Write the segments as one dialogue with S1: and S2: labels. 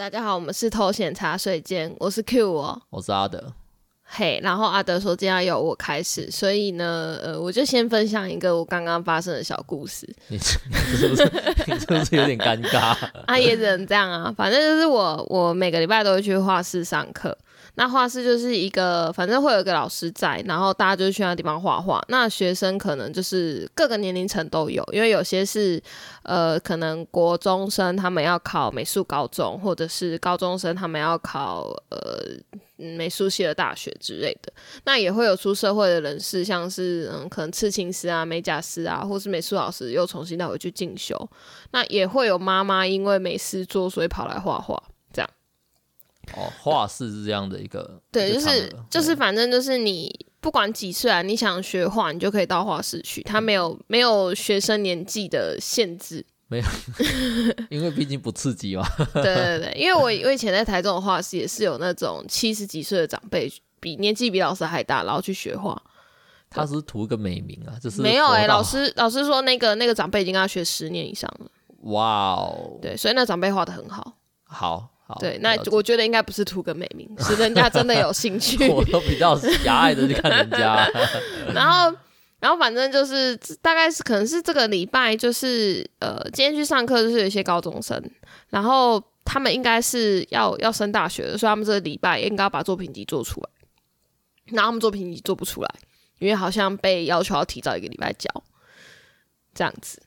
S1: 大家好，我们是偷闲茶水间，我是 Q 哦，
S2: 我是阿德，
S1: 嘿然后阿德说今天要由我开始，所以呢，呃，我就先分享一个我刚刚发生的小故事。
S2: 你是不是你是不是有点尴尬？
S1: 啊，也只能这样啊，反正就是我我每个礼拜都会去画室上课。那画室就是一个，反正会有一个老师在，然后大家就去那地方画画。那学生可能就是各个年龄层都有，因为有些是呃，可能国中生他们要考美术高中，或者是高中生他们要考呃美术系的大学之类的。那也会有出社会的人士，像是嗯，可能刺青师啊、美甲师啊，或是美术老师又重新带回去进修。那也会有妈妈因为没事做，所以跑来画画这样。
S2: 哦，画室是这样的一个，
S1: 对，就是就是，反正就是你不管几岁啊，你想学画，你就可以到画室去，他没有没有学生年纪的限制，
S2: 没有，因为毕竟不刺激嘛。
S1: 对对对，因为我我以前在台中的画室也是有那种七十几岁的长辈，比年纪比老师还大，然后去学画。
S2: 他是图个美名啊，就是
S1: 没有哎、欸，老师老师说那个那个长辈已经跟他学十年以上了。哇哦，对，所以那长辈画的很好，
S2: 好。
S1: 对，那我觉得应该不是图个美名，是人家真的有兴趣。
S2: 我都比较狭隘的去看人家。
S1: 然后，然后反正就是大概是可能是这个礼拜，就是呃，今天去上课就是有一些高中生，然后他们应该是要要升大学的，所以他们这个礼拜应该要把作品集做出来。然后他们作品集做不出来，因为好像被要求要提早一个礼拜交，这样子。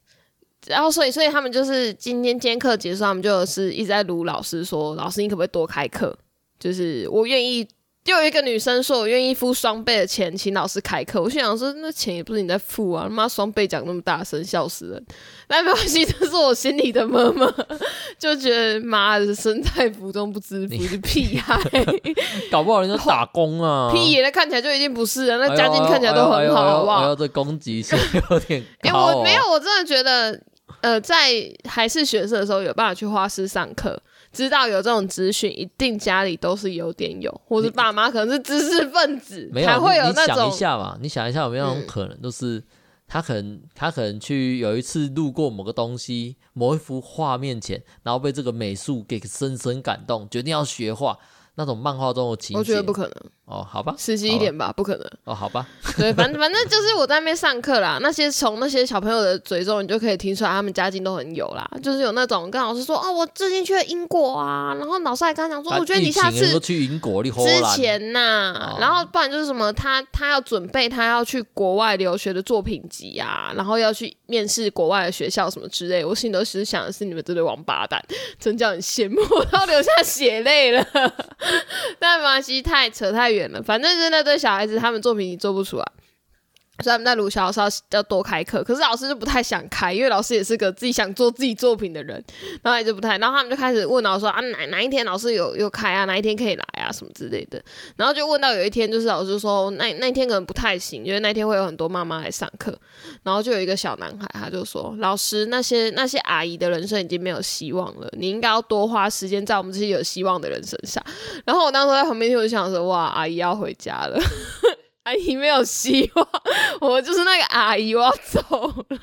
S1: 然后，所以，所以他们就是今天今天课结束，他们就是一直在撸老师说：“老师，你可不可以多开课？就是我愿意。”就有一个女生说：“我愿意付双倍的钱请老师开课。”我心想说：“那钱也不是你在付啊，他妈双倍讲那么大声，笑死人！”但没关系，这是我心里的妈妈，就觉得妈的身在福中不知福，是屁孩，
S2: 搞不好人家 打工啊，
S1: 屁眼，那看起来就一定不是人，那家境看起来都很好，好不好？
S2: 这攻击性有点高。
S1: 哎，我没有，我真的觉得。呃，在还是学生的时候，有办法去花师上课，知道有这种资讯，一定家里都是有点有，或者爸妈可能是知识分子，才会有那种。
S2: 你想一下嘛，你想一下有没有那种可能，就是、嗯、他可能他可能去有一次路过某个东西、某一幅画面前，然后被这个美术给深深感动，决定要学画。那种漫画中的情节，
S1: 我觉得不可能
S2: 哦，好吧，
S1: 实际一点吧，吧不可能。
S2: 哦，好吧，
S1: 对，反正反正就是我在那边上课啦，那些从那些小朋友的嘴中，你就可以听出来他们家境都很有啦，就是有那种跟老师说哦，我最近去了英国啊，然后老师还跟他讲说，我觉得你下次
S2: 去英国之
S1: 前呐、啊，然后不然就是什么，他他要准备他要去国外留学的作品集啊，然后要去面试国外的学校什么之类，我心里都是想的是你们这对王八蛋，真叫人羡慕，然后流下血泪了。但没关系，太扯太远了。反正是那堆小孩子，他们作品你做不出来。所以他们在鲁小老师要多开课，可是老师就不太想开，因为老师也是个自己想做自己作品的人，然后也就不太。然后他们就开始问老师说啊，哪哪一天老师有有开啊？哪一天可以来？什么之类的。然后就问到有一天，就是老师说那那天可能不太行，因为那天会有很多妈妈来上课。然后就有一个小男孩，他就说：“老师，那些那些阿姨的人生已经没有希望了，你应该要多花时间在我们这些有希望的人身上。”然后我当时在旁边听，我就想说：“哇，阿姨要回家了。”阿姨没有希望，我就是那个阿姨，我要走了。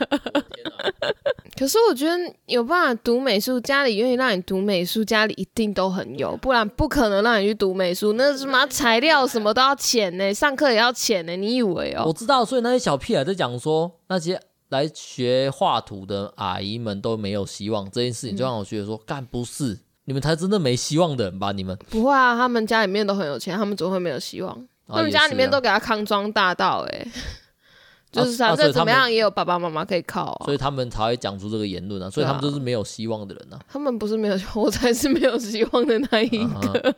S1: 可是我觉得有办法读美术，家里愿意让你读美术，家里一定都很有，不然不可能让你去读美术。那什么材料什么都要钱呢，上课也要钱呢。你以为哦？
S2: 我知道，所以那些小屁孩在讲说，那些来学画图的阿姨们都没有希望这件事情，就让我觉得说，干、嗯、不是你们才真的没希望的人吧？你们
S1: 不会啊，他们家里面都很有钱，他们怎么会没有希望？他们家里面都给他康庄大道，哎，就是反正怎么样也有爸爸妈妈可以靠，
S2: 所以他们才会讲出这个言论啊。所以他们就是没有希望的人啊。
S1: 他们不是没有希望，我才是没有希望的那一个，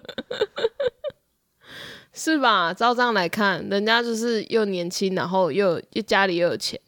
S1: 是吧？照这样来看，人家就是又年轻，然后又又家里又有钱，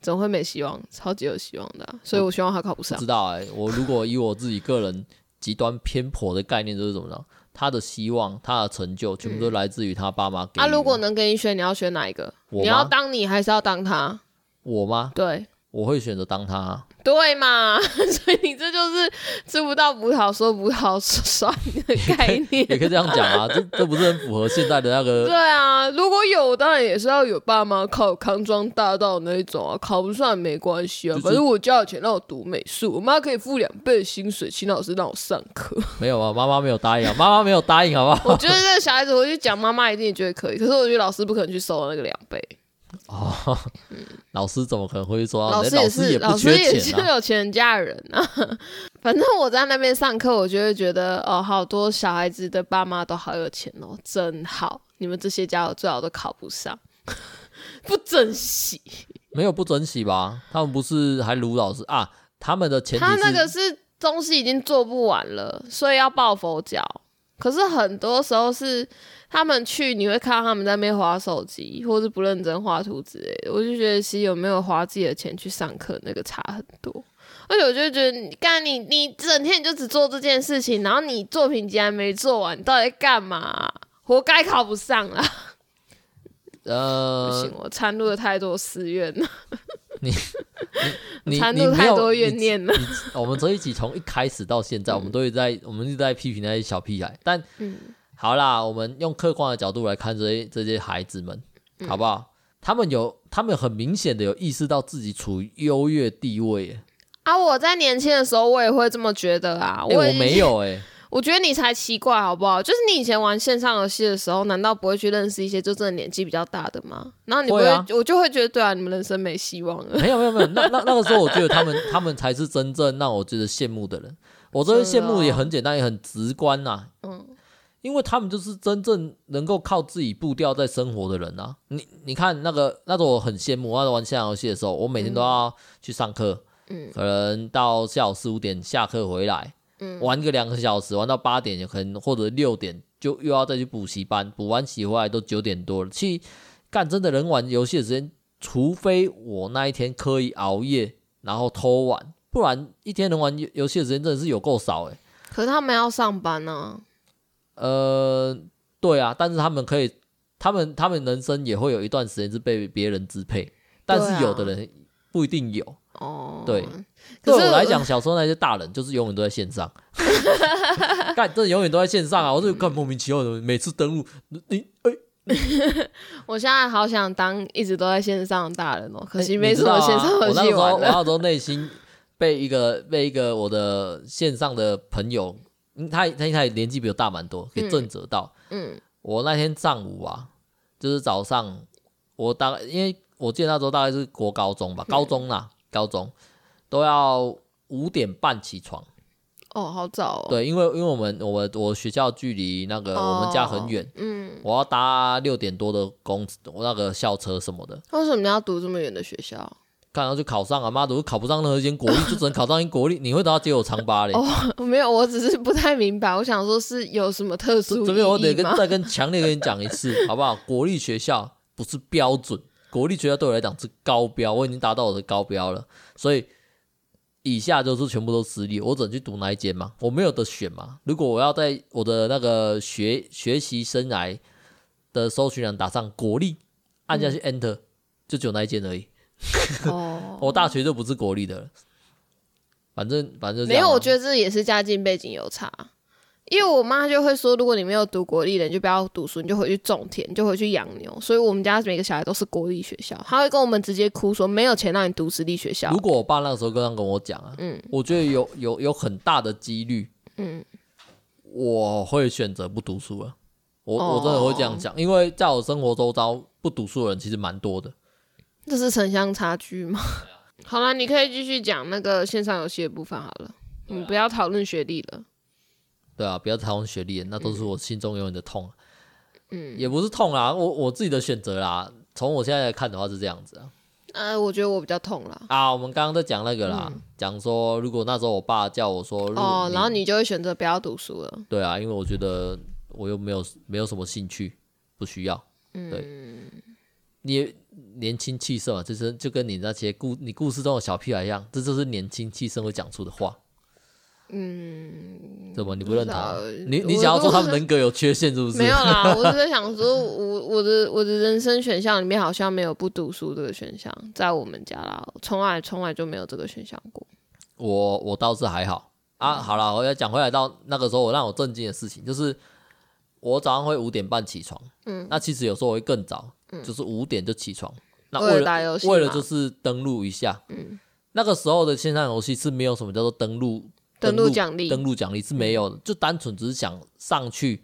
S1: 怎么会没希望？超级有希望的，所以我希望他考不上。
S2: 知道哎，我如果以我自己个人极端偏颇的概念，就是怎么着？他的希望，他的成就，全部都来自于他爸妈。
S1: 他、嗯啊、如果能给你选，你要选哪一个？你要当你，还是要当他？
S2: 我吗？
S1: 对，
S2: 我会选择当他，
S1: 对嘛？所以你这就是吃不到葡萄说葡萄酸的概念，
S2: 也可以这样讲啊。这这不是很符合现在的那个？
S1: 对啊，如果有，当然也是要有爸妈考康庄大道那一种啊，考不上也没关系啊。就是、反正我家有钱让我读美术，我妈可以付两倍的薪水，请老师让我上课。
S2: 没有啊，妈妈没有答应啊，妈妈没有答应，好不好？
S1: 我觉得这个小孩子回去讲，妈妈一定也觉得可以，可是我觉得老师不可能去收那个两倍。
S2: 哦，老师怎么可能会说？
S1: 老师也是，老师也是有钱人家的人啊。反正我在那边上课，我就会觉得哦，好多小孩子的爸妈都好有钱哦，真好。你们这些家伙最好都考不上，不珍惜。
S2: 没有不珍惜吧？他们不是还卢老师啊？他们的前提
S1: 他那个是东西已经做不完了，所以要抱佛脚。可是很多时候是。他们去，你会看到他们在那边划手机，或是不认真画图之类的。我就觉得，其实有没有花自己的钱去上课，那个差很多。而且我就觉得，你干你你整天你就只做这件事情，然后你作品集还没做完，你到底在干嘛？活该考不上了！呃，不行，我掺入了太多私怨了。
S2: 你你
S1: 掺入太多怨念了。
S2: 我们这一集从一开始到现在，嗯、我们都会在，我们一直在批评那些小屁孩，但嗯。好啦，我们用客观的角度来看这些这些孩子们，好不好？嗯、他们有，他们很明显的有意识到自己处于优越地位。
S1: 啊，我在年轻的时候，我也会这么觉得啊。
S2: 欸、我，我没有哎、欸，
S1: 我觉得你才奇怪，好不好？就是你以前玩线上游戏的时候，难道不会去认识一些就真的年纪比较大的吗？然后你不会，我就会觉得，对啊，你们人生没希望了。
S2: 没有没有没有，那那那个时候，我觉得他们他们才是真正让我觉得羡慕的人。我这些羡慕也很简单，也很直观呐、啊。嗯。因为他们就是真正能够靠自己步调在生活的人啊！你你看那个，那时候我很羡慕。我在玩线上游戏的时候，我每天都要去上课，嗯，可能到下午四五点下课回来，嗯，玩个两个小时，玩到八点，可能或者六点就又要再去补习班，补完习回来都九点多了。其实干真的人玩游戏的时间，除非我那一天刻意熬夜然后偷玩，不然一天能玩游戏的时间真的是有够少诶。
S1: 可是他们要上班呢。
S2: 呃，对啊，但是他们可以，他们他们人生也会有一段时间是被别人支配，但是有的人不一定有。哦，对，对我来讲，小时候那些大人就是永远都在线上，干，真的永远都在线上啊！我就看莫名其妙的，每次登录，你哎，
S1: 我现在好想当一直都在线上的大人哦，可惜没什么线上游戏玩。
S2: 我那时候内心被一个被一个我的线上的朋友。他他他年纪比我大蛮多，给震慑到。嗯，嗯我那天上午啊，就是早上，我大概因为我记得那时候大概是国高中吧，高中啦，嗯、高中都要五点半起床。
S1: 哦，好早哦。
S2: 对，因为因为我们我们我学校距离那个我们家很远，哦，嗯，我要搭六点多的公我那个校车什么的。
S1: 为什么你要读这么远的学校？
S2: 看到就考上啊！妈的，我考不上任何一间国立，就只能考上一国立。你会得到接我长八嘞？
S1: 哦，没有，我只是不太明白。我想说，是有什么特殊？
S2: 这边我得跟再跟强烈跟你讲一次，好不好？国立学校不是标准，国立学校对我来讲是高标，我已经达到我的高标了。所以以下就是全部都私立，我只能去读哪一间嘛？我没有得选嘛？如果我要在我的那个学学习生涯的搜寻栏打上国立，按下去 Enter，、嗯、就只有那一间而已。哦，我大学就不是国立的了，反正反正没有，
S1: 我觉得这也是家境背景有差。因为我妈就会说，如果你没有读国立的，你就不要读书，你就回去种田，你就回去养牛。所以我们家每个小孩都是国立学校，他会跟我们直接哭说没有钱让你读私立学校。
S2: 如果我爸那个时候刚刚跟我讲啊，嗯，我觉得有有有很大的几率，嗯，我会选择不读书了。我我真的会这样讲，因为在我生活周遭不读书的人其实蛮多的。
S1: 这是城乡差距吗？好了，你可以继续讲那个线上游戏的部分好了。你不要讨论学历了。
S2: 对啊，不要讨论学历，那都是我心中永远的痛。嗯，也不是痛啦，我我自己的选择啦。从我现在来看的话是这样子啊。
S1: 呃，我觉得我比较痛啦。
S2: 啊，我们刚刚在讲那个啦，讲、嗯、说如果那时候我爸叫我说
S1: 哦，然后你就会选择不要读书了。
S2: 对啊，因为我觉得我又没有没有什么兴趣，不需要。嗯，对，你。年轻气盛啊，就是就跟你那些故你故事中的小屁孩一样，这就是年轻气盛会讲出的话。
S1: 嗯，
S2: 怎么你不认同？你你想要说他们人格有缺陷是不是？
S1: 没有啦，我只是在想说，我我的我的人生选项里面好像没有不读书这个选项，在我们家啦，从来从来就没有这个选项过。
S2: 我我倒是还好啊。好了，我要讲回来到那个时候，我让我震惊的事情就是，我早上会五点半起床，嗯，那其实有时候我会更早，嗯，就是五点就起床，那为了，为了打游戏，为了就是登录一下，嗯，那个时候的线上游戏是没有什么叫做登录。登录奖励，登录奖励是没有的，就单纯只是想上去，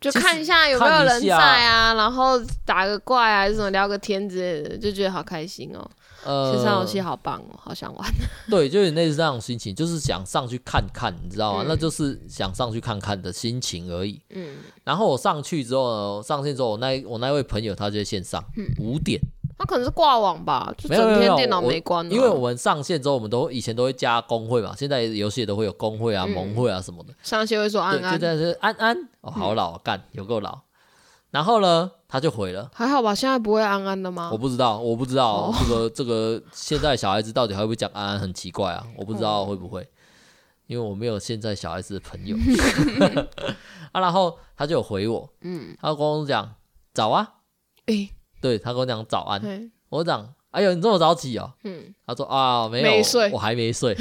S1: 就看一下有没有人在啊，然后打个怪啊，还是什么聊个天之类的，就觉得好开心哦。呃，线上游戏好棒哦，好想玩。对，
S2: 就有类似这种心情，就是想上去看看，你知道吗？嗯、那就是想上去看看的心情而已。嗯。然后我上去之后呢，上线之后，我那我那位朋友他就在线上，五、嗯、点。
S1: 他可能是挂网吧，就整天
S2: 电脑没关。因为我们上线之后，我们都以前都会加工会嘛，现在游戏都会有工会啊、嗯、盟会啊什么的。
S1: 上线会说安安，
S2: 现在是安安哦，好老干、嗯，有够老。然后呢，他就回了。
S1: 还好吧，现在不会安安的吗？
S2: 我不知道，我不知道、哦、这个这个现在小孩子到底还会不会讲安安，很奇怪啊，我不知道会不会，哦、因为我没有现在小孩子的朋友。啊，然后他就有回我，嗯，他跟我讲早啊，欸对，他跟我讲早安，我讲哎呦你这么早起哦，嗯，他说啊没有没睡，我还没睡，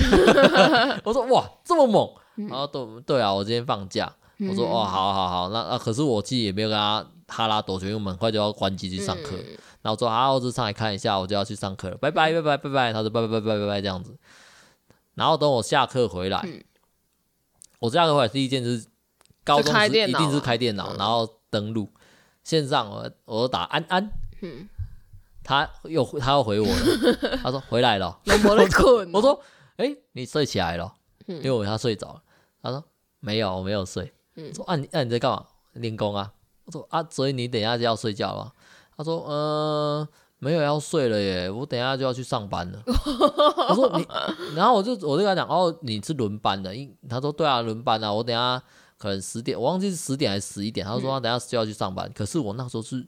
S2: 我说哇这么猛，然后对对啊我今天放假，我说哦好好好。那那可是我自己也没有跟他哈拉多久，因为我们很快就要关机去上课，然后我说啊我就上来看一下，我就要去上课了，拜拜拜拜拜拜，他说拜拜拜拜拜拜这样子，然后等我下课回来，我下课回来第一件就是高中时一定是开电脑，然后登录。线上我我打安安。嗯，他又他又回我了，他说回来了，我困。我说哎、欸，你睡起来了，因为我他睡着了，他说没有，我没有睡，嗯。说啊你那、啊、你在干嘛？练功啊？我说啊，所以你等一下就要睡觉了？他说嗯、呃，没有要睡了耶，我等一下就要去上班了。我说你，然后我就我就跟他讲哦，你是轮班的，因他说对啊，轮班啊，我等一下可能十点，我忘记是十点还是十一点，他说他等一下就要去上班，可是我那时候是。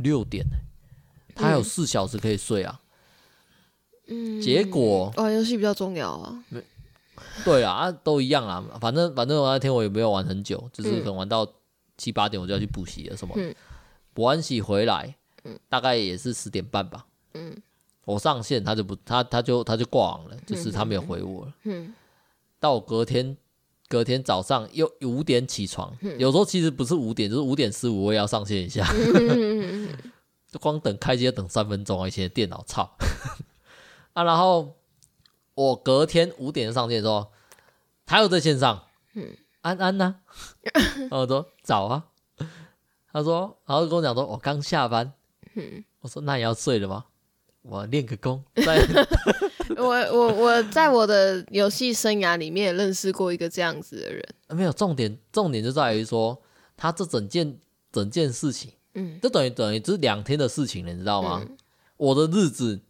S2: 六点呢，他还有四小时可以睡啊。嗯，结果
S1: 玩游戏比较重要啊。
S2: 对啊，啊，都一样啊。反正反正我那天我也没有玩很久，就是可能玩到七八点我就要去补习了什么。嗯。补完习回来，大概也是十点半吧。嗯。我上线他就不他他就他就挂网了，就是他没有回我了。嗯。到我隔天。隔天早上又五点起床，有时候其实不是五点，就是五点十五我也要上线一下，就光等开机要等三分钟啊！以前的电脑操 啊，然后我隔天五点上线的时候，他又在线上，安安呢？然后我说早啊，他说，然后跟我讲说我刚下班，我说那也要睡了吗？我练个功，在
S1: 我我我在我的游戏生涯里面也认识过一个这样子的人。
S2: 没有重点，重点就在于说他这整件整件事情，嗯，这等于等于就是两天的事情了，你知道吗？嗯、我的日子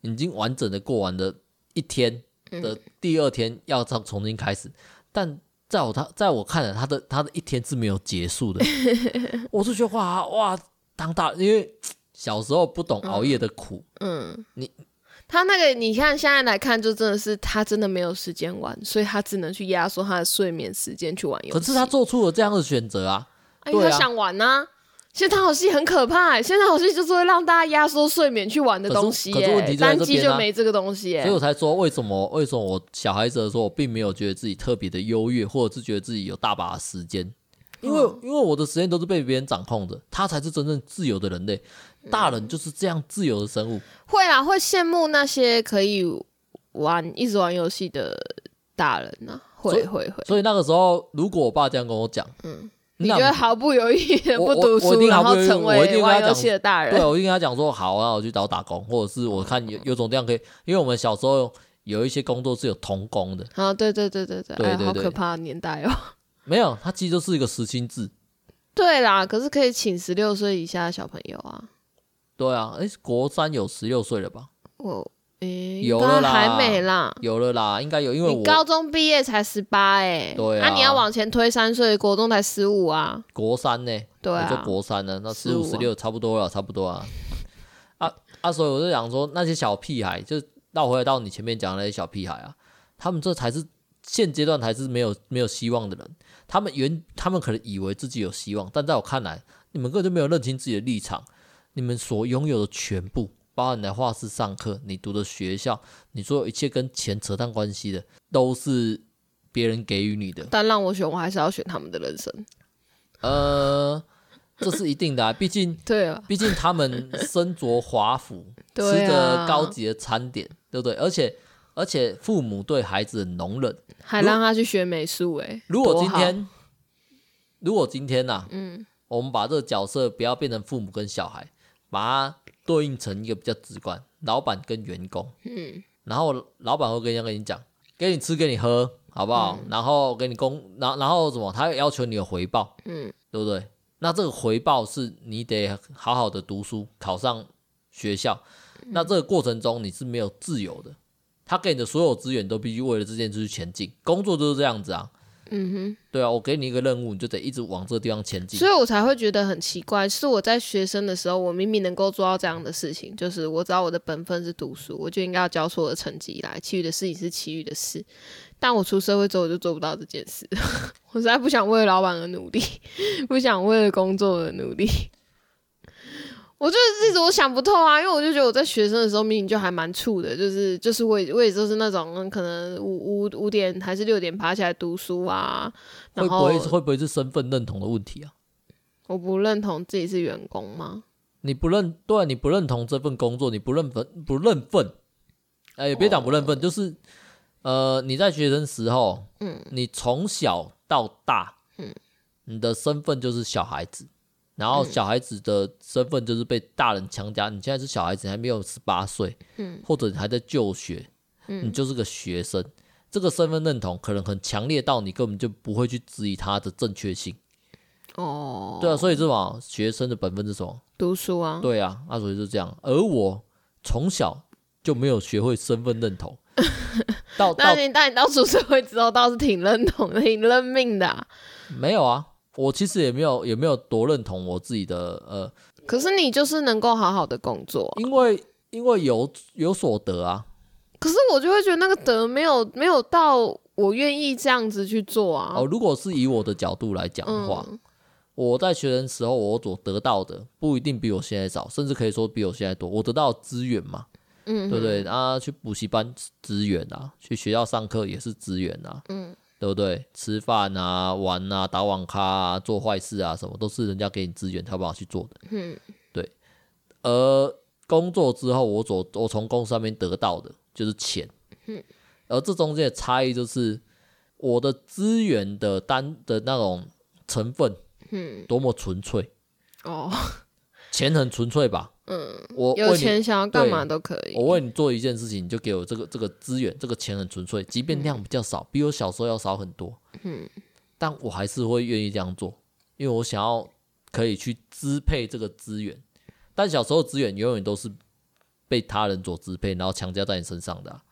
S2: 已经完整的过完了一天的第二天要重重新开始，嗯、但在我他在我看来，他的他的一天是没有结束的。我是觉得哇哇当大，因为。小时候不懂熬夜的苦，嗯，嗯，你
S1: 他那个你看现在来看，就真的是他真的没有时间玩，所以他只能去压缩他的睡眠时间去玩游戏。
S2: 可是他做出了这样的选择啊，
S1: 因为他想玩啊。现在好戏很可怕，现在好戏就是会让大家压缩睡眠去玩的东西。可是问题在这边啊，单机就没这个东西，
S2: 所以我才说为什么为什么我小孩子的时候，我并没有觉得自己特别的优越，或者是觉得自己有大把的时间。因为因为我的时间都是被别人掌控的，他才是真正自由的人类。大人就是这样自由的生物。
S1: 会啊，会羡慕那些可以玩一直玩游戏的大人呢、啊。会会会。所以
S2: 那个时候，如果我爸这样跟我讲，嗯，
S1: 你觉得毫不犹豫的不读书，然后成为玩游戏的大人？
S2: 对，我一定跟他讲说，好啊，我去找打工，或者是我看有有种这样可以，因为我们小时候有一些工作是有童工的。
S1: 啊，对对对对对，对对对，好可怕的年代哦。
S2: 没有，他其实就是一个时薪制。
S1: 对啦，可是可以请十六岁以下的小朋友啊。
S2: 对啊，哎，国三有十六岁了吧？
S1: 我诶，
S2: 有了啦，
S1: 还没啦，
S2: 有了啦，应该有，因为我
S1: 高中毕业才十八诶。
S2: 对啊，
S1: 那、啊、你要往前推三岁，国中才十五啊。
S2: 国三呢？对啊，就国三呢，那十五十六差不多了，差不多啊。啊啊，所以我就想说，那些小屁孩，就绕回来到你前面讲的那些小屁孩啊，他们这才是。现阶段才是没有没有希望的人，他们原他们可能以为自己有希望，但在我看来，你们根本就没有认清自己的立场。你们所拥有的全部，包含你来画室上课，你读的学校，你所有一切跟钱扯淡关系的，都是别人给予你的。
S1: 但让我选，我还是要选他们的人生。
S2: 呃，这是一定的啊，毕竟
S1: 对啊，
S2: 毕竟他们身着华服，吃着高级的餐点，对不对？而且而且父母对孩子很容忍，
S1: 还让他去学美术，哎，
S2: 如果今天，如果今天呐，嗯，我们把这个角色不要变成父母跟小孩，把它对应成一个比较直观，老板跟员工，嗯，然后老板会跟人家跟你讲，给你吃，给你喝。好不好？嗯、然后给你工，然然后什么？他要求你有回报，嗯，对不对？那这个回报是你得好好的读书，考上学校。嗯、那这个过程中你是没有自由的，他给你的所有资源都必须为了这件事去前进。工作就是这样子啊。嗯哼，对啊，我给你一个任务，你就得一直往这个地方前进。
S1: 所以我才会觉得很奇怪，是我在学生的时候，我明明能够做到这样的事情，就是我知道我的本分是读书，我就应该要交出我的成绩来，其余的事情是其余的事。但我出社会之后，我就做不到这件事。我实在不想为了老板而努力，不想为了工作而努力。我就是一直我想不透啊，因为我就觉得我在学生的时候明明就还蛮怵的，就是就是我也我也就是那种可能五五五点还是六点爬起来读书啊。然后
S2: 会不会会不会是身份认同的问题啊？
S1: 我不认同自己是员工吗？
S2: 你不认对，你不认同这份工作，你不认份不认份。哎，别讲不认份，就是。呃，你在学生时候，嗯，你从小到大，嗯，你的身份就是小孩子，然后小孩子的身份就是被大人强加。你现在是小孩子，还没有十八岁，嗯，或者你还在就学，嗯，你就是个学生，这个身份认同可能很强烈到你根本就不会去质疑它的正确性。哦，对啊，所以这种学生的本分是什么？
S1: 读书啊。
S2: 对啊，那所以是这样。而我从小就没有学会身份认同。
S1: 到那你当你到出社会之后，倒是挺认同的，挺认命的啊。
S2: 没有啊，我其实也没有也没有多认同我自己的呃。
S1: 可是你就是能够好好的工作啊，
S2: 因为因为有有所得啊。
S1: 可是我就会觉得那个得没有没有到我愿意这样子去做啊。
S2: 哦，如果是以我的角度来讲的话，嗯，我在学生时候我所得到的不一定比我现在少，甚至可以说比我现在多。我得到资源嘛。嗯，对不对？啊，去补习班资源啊，去学校上课也是资源啊，嗯，对不对？吃饭啊、玩啊、打网咖啊、做坏事啊，什么都是人家给你资源，才有办法去做的。嗯，对。而工作之后，我所我从公司上面得到的就是钱。嗯，而这中间的差异就是我的资源的单的那种成分，嗯，多么纯粹。哦，钱很纯粹吧？嗯，我
S1: 有钱想要干嘛都可以。
S2: 我为你做一件事情，你就给我这个这个资源，这个钱很纯粹，即便量比较少，嗯、比我小时候要少很多。嗯，但我还是会愿意这样做，因为我想要可以去支配这个资源。但小时候资源永远都是被他人所支配，然后强加在你身上的、啊。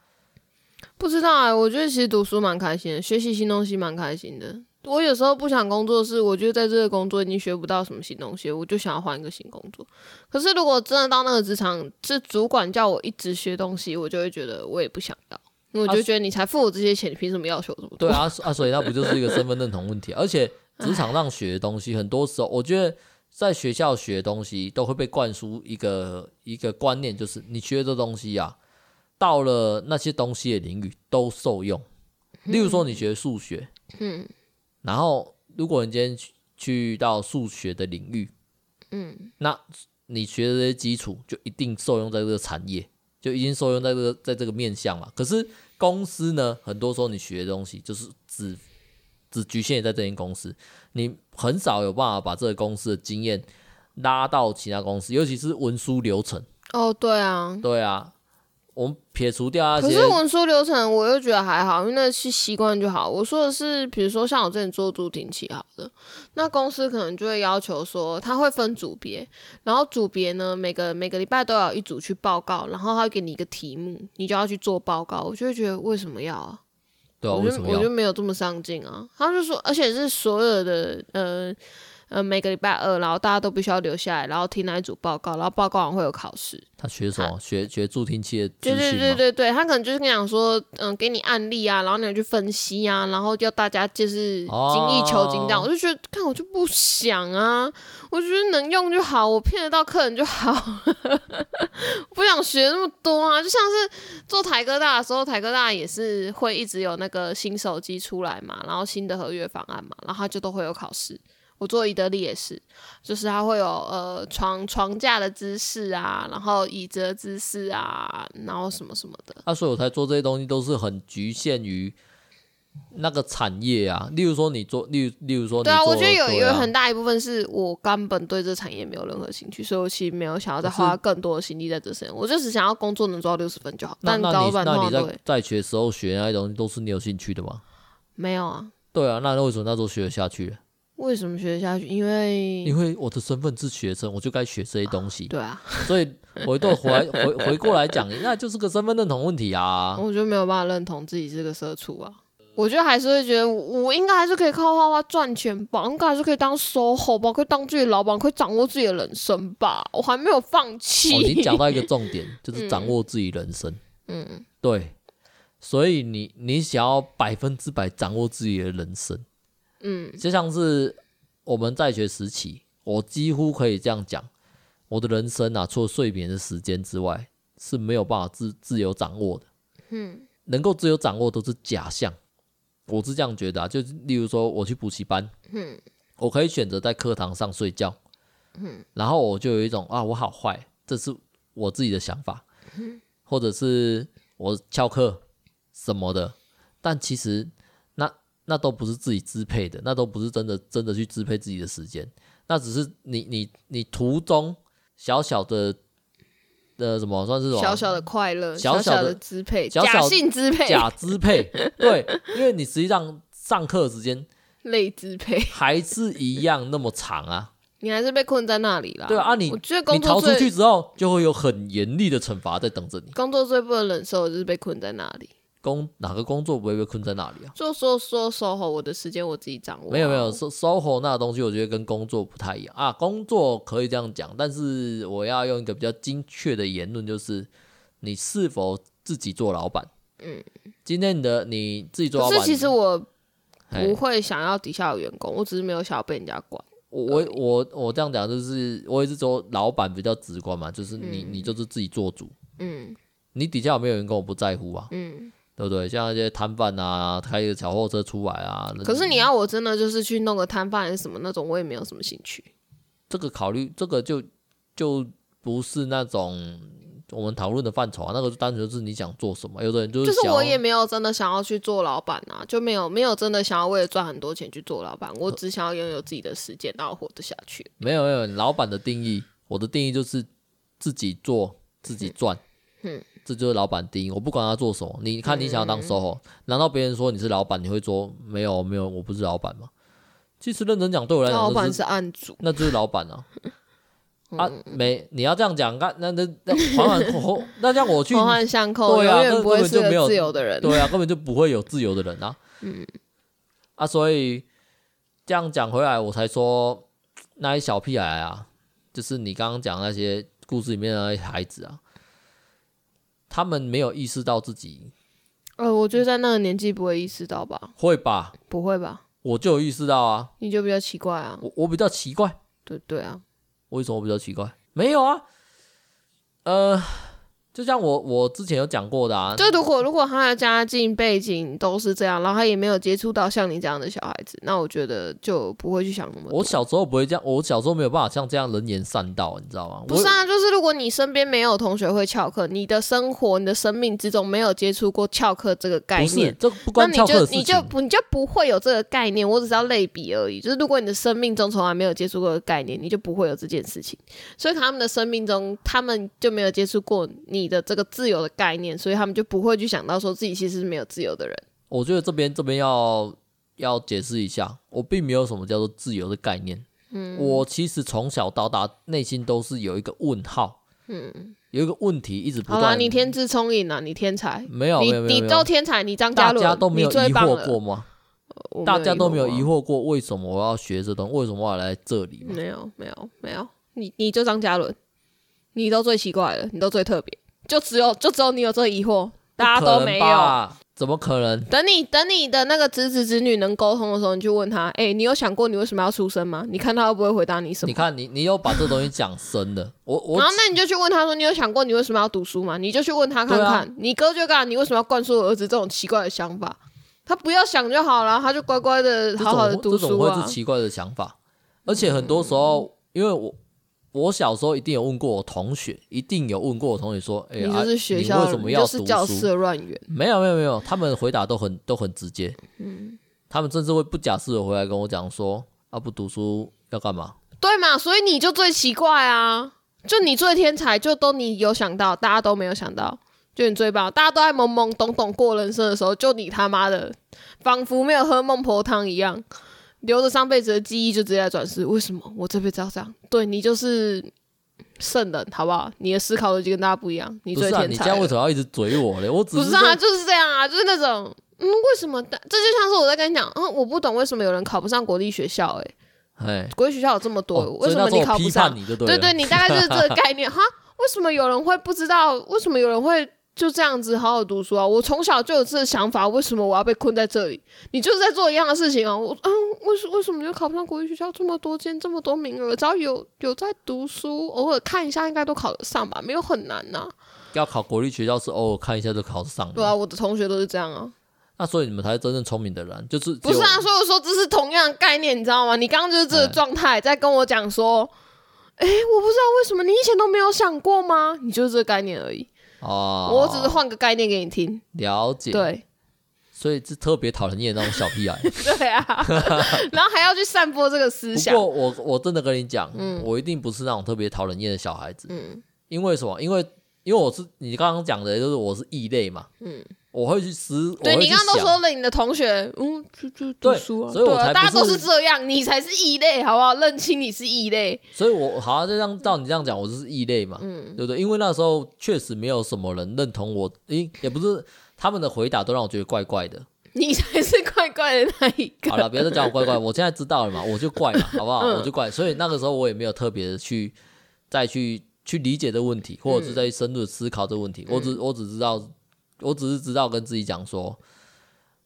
S1: 不知道啊、欸，我觉得其实读书蛮开心的，学习新东西蛮开心的。我有时候不想工作，是我觉得在这个工作已经学不到什么新东西，我就想要换一个新工作。可是如果真的到那个职场，是主管叫我一直学东西，我就会觉得我也不想要，因为我就觉得你才付我这些钱，你凭什么要求这么多？
S2: 对啊啊，所以那不就是一个身份认同问题？而且职场上学的东西，很多时候我觉得在学校学的东西都会被灌输一个一个观念，就是你学的这东西啊，到了那些东西的领域都受用。例如说，你学数学，嗯。然后，如果你今天去去到数学的领域，嗯，那你学的这些基础就一定受用在这个产业，就已经受用在这个在这个面向嘛。可是公司呢，很多时候你学的东西就是只只局限于在这间公司，你很少有办法把这个公司的经验拉到其他公司，尤其是文书流程。
S1: 哦，对啊，
S2: 对啊。我们撇除掉那些，
S1: 可是文书流程我又觉得还好，因为那是习惯就好。我说的是，比如说像我之前做助听器好的，那公司可能就会要求说，他会分组别，然后组别呢，每个每个礼拜都要一组去报告，然后他会给你一个题目，你就要去做报告。我就会觉得为什么要啊？
S2: 对啊，
S1: 我就
S2: 为什么？
S1: 我就没有这么上进啊。他就说，而且是所有的呃呃，每个礼拜二，然后大家都必须要留下来，然后听那一组报告，然后报告完会有考试。
S2: 他学什么？学学助听器的？
S1: 对对对对对，他可能就是跟你讲说，嗯，给你案例啊，然后你要去分析啊，然后要大家就是精益求精这样。哦、我就觉得，看我就不想啊，我觉得能用就好，我骗得到客人就好，不想学那么多啊。就像是做台哥大的时候，台哥大也是会一直有那个新手机出来嘛，然后新的合约方案嘛，然后他就都会有考试。我做伊德利也是，就是它会有呃床床架的姿势啊，然后椅子的姿势啊，然后什么什么的。
S2: 啊，所以我才做这些东西都是很局限于那个产业啊。例如说你做，例如例如说，对啊，
S1: 我觉得有有很大一部分是我根本对这产业没有任何兴趣，所以我其实没有想要再花更多的心力在这上面。我就只想要工作能做到六十分就好。但高老板那你在
S2: 在学时候学那些东西都是你有兴趣的吗？
S1: 没有啊。
S2: 对啊，那为什么那时候学得下去？
S1: 为什么学下去？因为
S2: 因为我的身份是学生，我就该学这些东西。
S1: 对啊，
S2: 所以回头回来回回过来讲，那就是个身份认同问题啊。
S1: 我就没有办法认同自己是个社畜啊。我觉得还是会觉得我应该还是可以靠画画赚钱吧，应该还是可以当 SOHO 吧，可以当自己的老板，可以掌握自己的人生吧。我还没有放弃。
S2: 哦，你讲到一个重点，就是 掌握自己人生。
S1: 嗯，
S2: 对。所以你你想要百分之百掌握自己的人生。
S1: 嗯，
S2: 就像是我们在学时期，我几乎可以这样讲，我的人生啊，除了睡眠的时间之外，是没有办法自自由掌握的。
S1: 嗯，
S2: 能够自由掌握都是假象，我是这样觉得啊。就例如说，我去补习班，
S1: 嗯，
S2: 我可以选择在课堂上睡觉，
S1: 嗯，
S2: 然后我就有一种啊，我好坏，这是我自己的想法，
S1: 嗯，
S2: 或者是我翘课什么的，但其实。那都不是自己支配的，那都不是真的真的去支配自己的时间，那只是你你你途中小小的的什么算是什么？
S1: 小小的快乐，
S2: 小小的，
S1: 支配，
S2: 小小
S1: 假性支配，
S2: 假支配，对，因为你实际上上课时间
S1: 累支配
S2: 还是一样那么长啊，
S1: 你还是被困在那里啦。
S2: 对啊，你我觉得工作你逃出去之后，就会有很严厉的惩罚在等着你。
S1: 工作最不能忍受的就是被困在那里。
S2: 工哪个工作不会被困在那里啊？
S1: 就说说 SOHO，我的时间我自己掌握。
S2: 没有没有，SOHO 那东西，我觉得跟工作不太一样啊。工作可以这样讲，但是我要用一个比较精确的言论，就是你是否自己做老板？
S1: 嗯，
S2: 今天你的你自己做老
S1: 板，其实我不会想要底下有员工，我只是没有想要被人家管。
S2: 我我我我这样讲就是，我也是说老板比较直观嘛，就是你、嗯、你就是自己做主。
S1: 嗯，
S2: 你底下有没有员工我不在乎啊。
S1: 嗯。
S2: 对不对？像那些摊贩啊，开一个小货车出来啊。
S1: 可是你要我真的就是去弄个摊贩还是什么那种，我也没有什么兴趣。
S2: 这个考虑，这个就就不是那种我们讨论的范畴啊。那个单纯就是你想做什么。有的人就是
S1: 就是我也没有真的想要去做老板啊，就没有没有真的想要为了赚很多钱去做老板。我只想要拥有自己的时间，然后活得下去。
S2: 没有没有，老板的定义，我的定义就是自己做自己赚。
S1: 嗯。嗯
S2: 这就是老板定义，我不管他做什么。你看，你想要当 SOHO，嗯、难道别人说你是老板，你会说没有没有，我不是老板吗？其实认真讲，对我来讲，
S1: 老板是案主，
S2: 那就是老板啊。
S1: 嗯、
S2: 啊，没，你要这样讲，那那那环环 那这样我去
S1: 环环相扣，对啊，根本就没有自由的人，
S2: 对啊，根本就不会有自由的人啊。
S1: 嗯，
S2: 啊，所以这样讲回来，我才说那些小屁孩啊，就是你刚刚讲那些故事里面的那些孩子啊。他们没有意识到自己，
S1: 呃，我觉得在那个年纪不会意识到吧？
S2: 会吧？
S1: 不会吧？
S2: 我就有意识到啊。
S1: 你就比较奇怪啊。
S2: 我我比较奇怪。
S1: 对对啊。
S2: 为什么我比较奇怪？没有啊。呃。就像我我之前有讲过的啊，
S1: 就如果如果他的家境背景都是这样，然后他也没有接触到像你这样的小孩子，那我觉得就不会去想那么多。
S2: 我小时候不会这样，我小时候没有办法像这样人言善道，你知道吗？
S1: 不是啊，就是如果你身边没有同学会翘课，你的生活、你的生命之中没有接触过翘课这个概念，
S2: 这不关翘课
S1: 你就你就你就不会有这个概念。我只是要类比而已，就是如果你的生命中从来没有接触过的概念，你就不会有这件事情。所以他们的生命中，他们就没有接触过你的这个自由的概念，所以他们就不会去想到说自己其实是没有自由的人。
S2: 我觉得这边这边要要解释一下，我并没有什么叫做自由的概念。
S1: 嗯，
S2: 我其实从小到大内心都是有一个问号。
S1: 嗯，
S2: 有一个问题一直不断。
S1: 好啦，你天资聪颖啊，你天才。
S2: 没有，没有，没有，
S1: 你都天才，你张嘉伦，
S2: 大家都没有疑惑过吗？大家都没有疑惑过为什么我要学这东西，为什么我要来这里？
S1: 没有，没有，没有。你你就张嘉伦，你都最奇怪了，你都最特别，就只有就只有你有这个疑惑，大家都没有。
S2: 怎么可能？
S1: 等你等你的那个侄子侄女能沟通的时候，你就问他：哎、欸，你有想过你为什么要出生吗？你看他会不会回答你什么？
S2: 你看你你又把这东西讲深了，我 我。
S1: 然后那你就去问他说：你有想过你为什么要读书吗？你就去问他看看。啊、你哥就告诉你为什么要灌输我儿子这种奇怪的想法？他不要想就好了，他就乖乖的好好的读书、啊、
S2: 这种会是奇怪的想法，而且很多时候，嗯、因为我。我小时候一定有问过我同学，一定有问过我同学说：“哎、欸，你就是学校、啊、你为什么要
S1: 读书？”
S2: 没有没有没有，他们回答都很都很直接。嗯，他们甚至会不假思索回来跟我讲说：“啊，不读书要干嘛？”
S1: 对嘛？所以你就最奇怪啊！就你最天才，就都你有想到，大家都没有想到，就你最棒。大家都在懵懵懂懂过人生的时候，就你他妈的仿佛没有喝孟婆汤一样。留着上辈子的记忆就直接来转世，为什么我这辈子要这样？对你就是圣人，好不好？你的思考逻辑跟大家不一样，你最天才。
S2: 你这样为什么要一直怼我嘞？我只是
S1: 不是啊，就是这样啊，就是那种嗯，为什么？这就像是我在跟你讲，嗯，我不懂为什么有人考不上国立学校、欸，哎，国立学校有这么多，哦、为什么你考不上？
S2: 对，
S1: 对对，你大概就是这个概念 哈？为什么有人会不知道？为什么有人会？就这样子好好读书啊！我从小就有这个想法，为什么我要被困在这里？你就是在做一样的事情啊！我嗯，为什为什么就考不上国立学校？这么多间，这么多名额，只要有有在读书，偶尔看一下，应该都考得上吧？没有很难呐、啊。
S2: 要考国立学校是偶尔看一下就考得上。
S1: 对啊，我的同学都是这样啊。
S2: 那所以你们才是真正聪明的人，就是
S1: 不是啊？所以我说这是同样的概念，你知道吗？你刚刚就是这个状态在跟我讲说，哎、欸，我不知道为什么你以前都没有想过吗？你就是这个概念而已。哦，我只是换个概念给你听，
S2: 了解。
S1: 对，
S2: 所以是特别讨人厌那种小屁孩。
S1: 对啊，然后还要去散播这个思想。
S2: 不过我我真的跟你讲，嗯，我一定不是那种特别讨人厌的小孩子。嗯，因为什么？因为因为我是你刚刚讲的，就是我是异类嘛。嗯。我会去思，
S1: 对你刚刚都说了，你的同学，嗯，就就读书啊，
S2: 所以我才
S1: 大家都是这样，你才是异类，好不好？认清你是异类。
S2: 所以我好像就像照你这样讲，我就是异类嘛，嗯，对不对？因为那时候确实没有什么人认同我，诶，也不是他们的回答都让我觉得怪怪的。
S1: 你才是怪怪的那一个。
S2: 好了，别再讲我怪怪，我现在知道了嘛，我就怪嘛，好不好？我就怪。所以那个时候我也没有特别的去再去去理解这个问题，或者是在深入思考这个问题。我只我只知道。我只是知道跟自己讲说，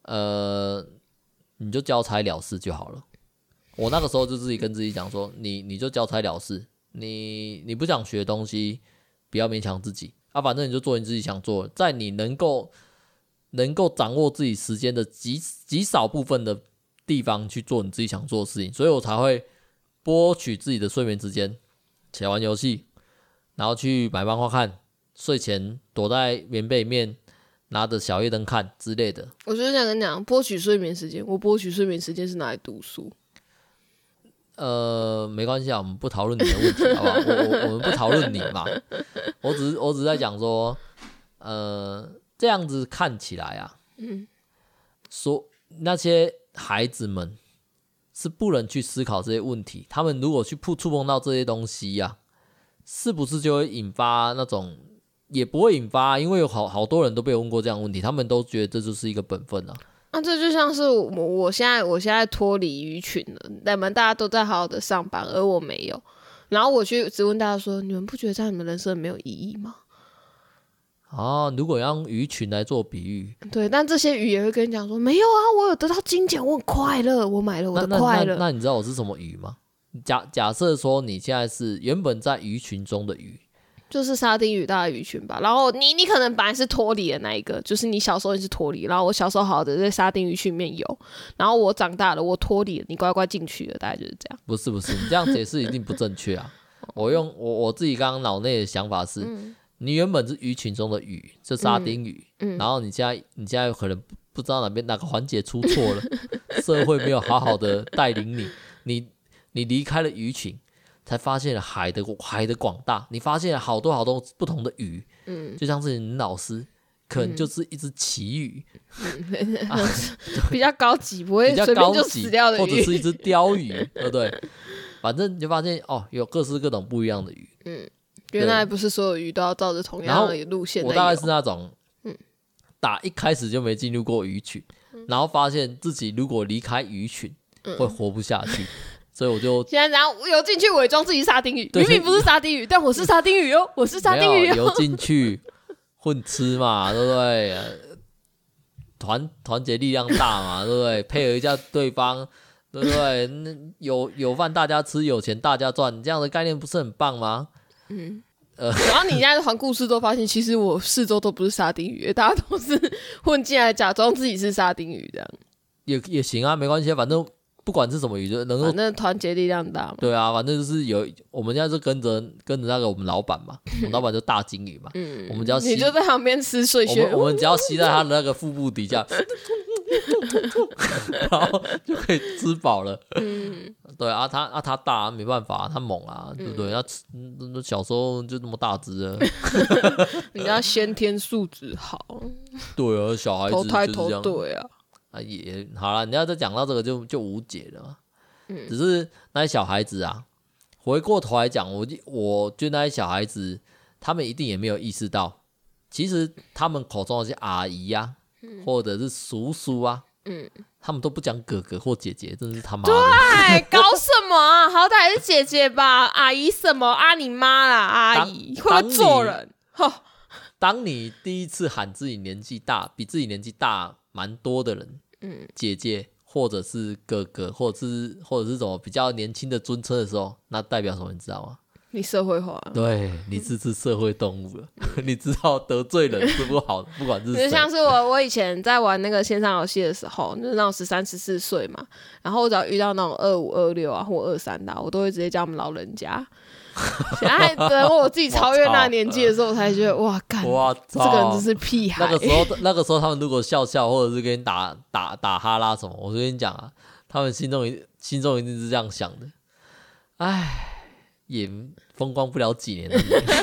S2: 呃，你就交差了事就好了。我那个时候就自己跟自己讲说，你你就交差了事，你你不想学东西，不要勉强自己啊，反正你就做你自己想做，在你能够能够掌握自己时间的极极少部分的地方去做你自己想做的事情，所以我才会剥取自己的睡眠时间，起来玩游戏，然后去买漫画看，睡前躲在棉被面。拿着小夜灯看之类的，
S1: 我就是想跟你讲，剥取睡眠时间。我剥取睡眠时间是拿来读书。
S2: 呃，没关系啊，我们不讨论你的问题，好不好？我我我们不讨论你嘛。我只是我只是在讲说，呃，这样子看起来啊，嗯，说那些孩子们是不能去思考这些问题。他们如果去触触碰到这些东西呀、啊，是不是就会引发那种？也不会引发，因为有好好多人都被问过这样的问题，他们都觉得这就是一个本分啊。
S1: 啊，这就像是我，我现在我现在脱离鱼群了，你们大家都在好好的上班，而我没有。然后我去质问大家说：“你们不觉得在你们人生没有意义吗？”
S2: 啊，如果要用鱼群来做比喻，
S1: 对，但这些鱼也会跟你讲说：“没有啊，我有得到金钱，我很快乐，我买了我的快乐。”
S2: 那你知道我是什么鱼吗？假假设说你现在是原本在鱼群中的鱼。
S1: 就是沙丁鱼大的鱼群吧，然后你你可能本来是脱离的那一个，就是你小时候你是脱离，然后我小时候好好的在沙丁鱼群里面游，然后我长大了我脱离了，你乖乖进去了，大概就是这样。
S2: 不是不是，你这样解释一定不正确啊！我用我我自己刚刚脑内的想法是，嗯、你原本是鱼群中的鱼，是沙丁鱼，嗯嗯、然后你现在你现在可能不知道哪边哪个环节出错了，社会没有好好的带领你，你你离开了鱼群。才发现了海的海的广大，你发现了好多好多不同的鱼，嗯，就像是你老师可能就是一只旗鱼，
S1: 嗯啊、比较高级，不会随便就死掉的鱼，
S2: 或者是一只鲷鱼，对不对？反正你就发现哦，有各式各种不一样的鱼，
S1: 嗯，原来不是所有鱼都要照着同样的路线。
S2: 我大概是那种，嗯，打一开始就没进入过鱼群，然后发现自己如果离开鱼群，嗯、会活不下去，所以我就
S1: 现在然后游进去伪装自己沙丁鱼，明明不是沙丁鱼，但我是沙丁鱼哦，我是沙丁鱼、哦，
S2: 游进去混吃嘛，对不对？团团结力量大嘛，对不对？配合一下对方，对不对？那有有饭大家吃，有钱大家赚，这样的概念不是很棒吗？嗯。
S1: 呃，然后你现在环故事都发现，其实我四周都不是沙丁鱼，大家都是混进来假装自己是沙丁鱼这样，
S2: 也也行啊，没关系，反正不管是什么鱼，就能够
S1: 反正团结力量大嘛。
S2: 对啊，反正就是有我们现在是跟着跟着那个我们老板嘛，我们老板就大鲸鱼嘛，嗯，我们只要
S1: 你就在旁边吃水血，
S2: 我们只要吸在他的那个腹部底下。然后就可以吃饱了。嗯，对啊，他啊他大，没办法，他猛啊，对不对？他吃，小时候就那么大只啊。
S1: 人家先天素质好。
S2: 对啊，小孩子就是这样。投胎投
S1: 对啊。
S2: 啊也好了，你要再讲到这个就就无解了嘛。嗯，只是那些小孩子啊，回过头来讲，我我觉得那些小孩子，他们一定也没有意识到，其实他们口中那些阿姨呀。或者是叔叔啊，嗯，他们都不讲哥哥或姐姐，真是他妈的。
S1: 对，搞什么啊？好歹是姐姐吧，阿姨什么？阿你妈啦，阿姨会做人？
S2: 哈，当你第一次喊自己年纪大，比自己年纪大蛮多的人，嗯，姐姐或者是哥哥，或者是或者是什么比较年轻的尊称的时候，那代表什么？你知道吗？
S1: 你社会化，
S2: 对，你是只社会动物了。你知道得罪人是不好，不管是谁。
S1: 就像是我，我以前在玩那个线上游戏的时候，就是那种十三、十四岁嘛，然后我只要遇到那种二五、二六啊或二三的，我都会直接叫我们老人家。现在等我自己超越那年纪的时候，我才觉得哇，干，哇，这个人真是屁孩。
S2: 那个时候，那个时候他们如果笑笑，或者是跟你打打打哈拉什么，我跟你讲啊，他们心中一心中一定是这样想的，哎。也风光不了几年，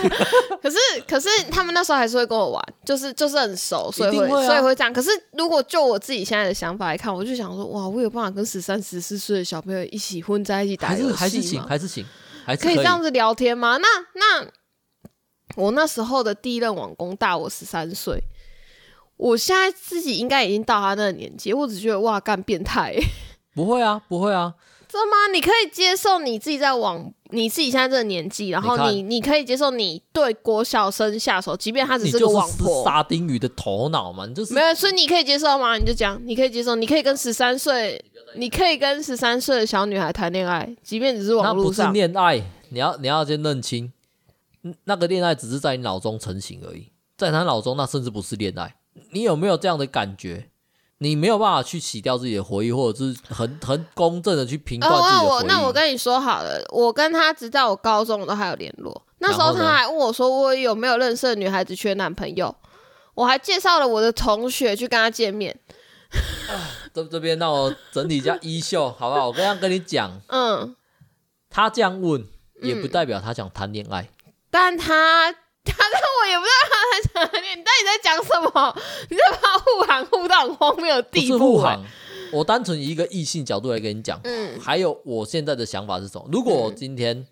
S1: 可是可是他们那时候还是会跟我玩，就是就是很熟，所以会，所以会这样。可是如果就我自己现在的想法来看，我就想说，哇，我有办法跟十三、十四岁的小朋友一起混在一起打游戏吗？
S2: 还是行，还是行，还是
S1: 可以这样子聊天吗？那那我那时候的第一任网工大我十三岁，我现在自己应该已经到他那个年纪，我只觉得哇，干变态、欸！
S2: 不会啊，不会啊。
S1: 真的吗？你可以接受你自己在网，你自己现在这个年纪，然后你你，你可以接受你对郭小生下手，即便他只是个网婆。
S2: 沙丁鱼的头脑嘛，你就是
S1: 没有，所以你可以接受吗？你就讲，你可以接受，你可以跟十三岁，你可以跟十三岁的小女孩谈恋爱，即便只是网络上。
S2: 那不是恋爱，你要你要先认清，那个恋爱只是在你脑中成型而已，在他脑中那甚至不是恋爱。你有没有这样的感觉？你没有办法去洗掉自己的回忆，或者是很很公正的去评断自己的回忆。
S1: 哦，我那我跟你说好了，我跟他直到我高中我都还有联络。那时候他还问我说，我有没有认识的女孩子缺男朋友？我还介绍了我的同学去跟他见面。
S2: 这这边让我整理一下衣袖，好不好？我刚刚跟你讲，嗯，他这样问也不代表他想谈恋爱，
S1: 嗯，但他。他跟我也不知道他在讲，你到底在讲什么？你在把护航护到很荒谬的地步。不是护航，
S2: 我单纯以一个异性角度来跟你讲。嗯，还有我现在的想法是什么？如果我今天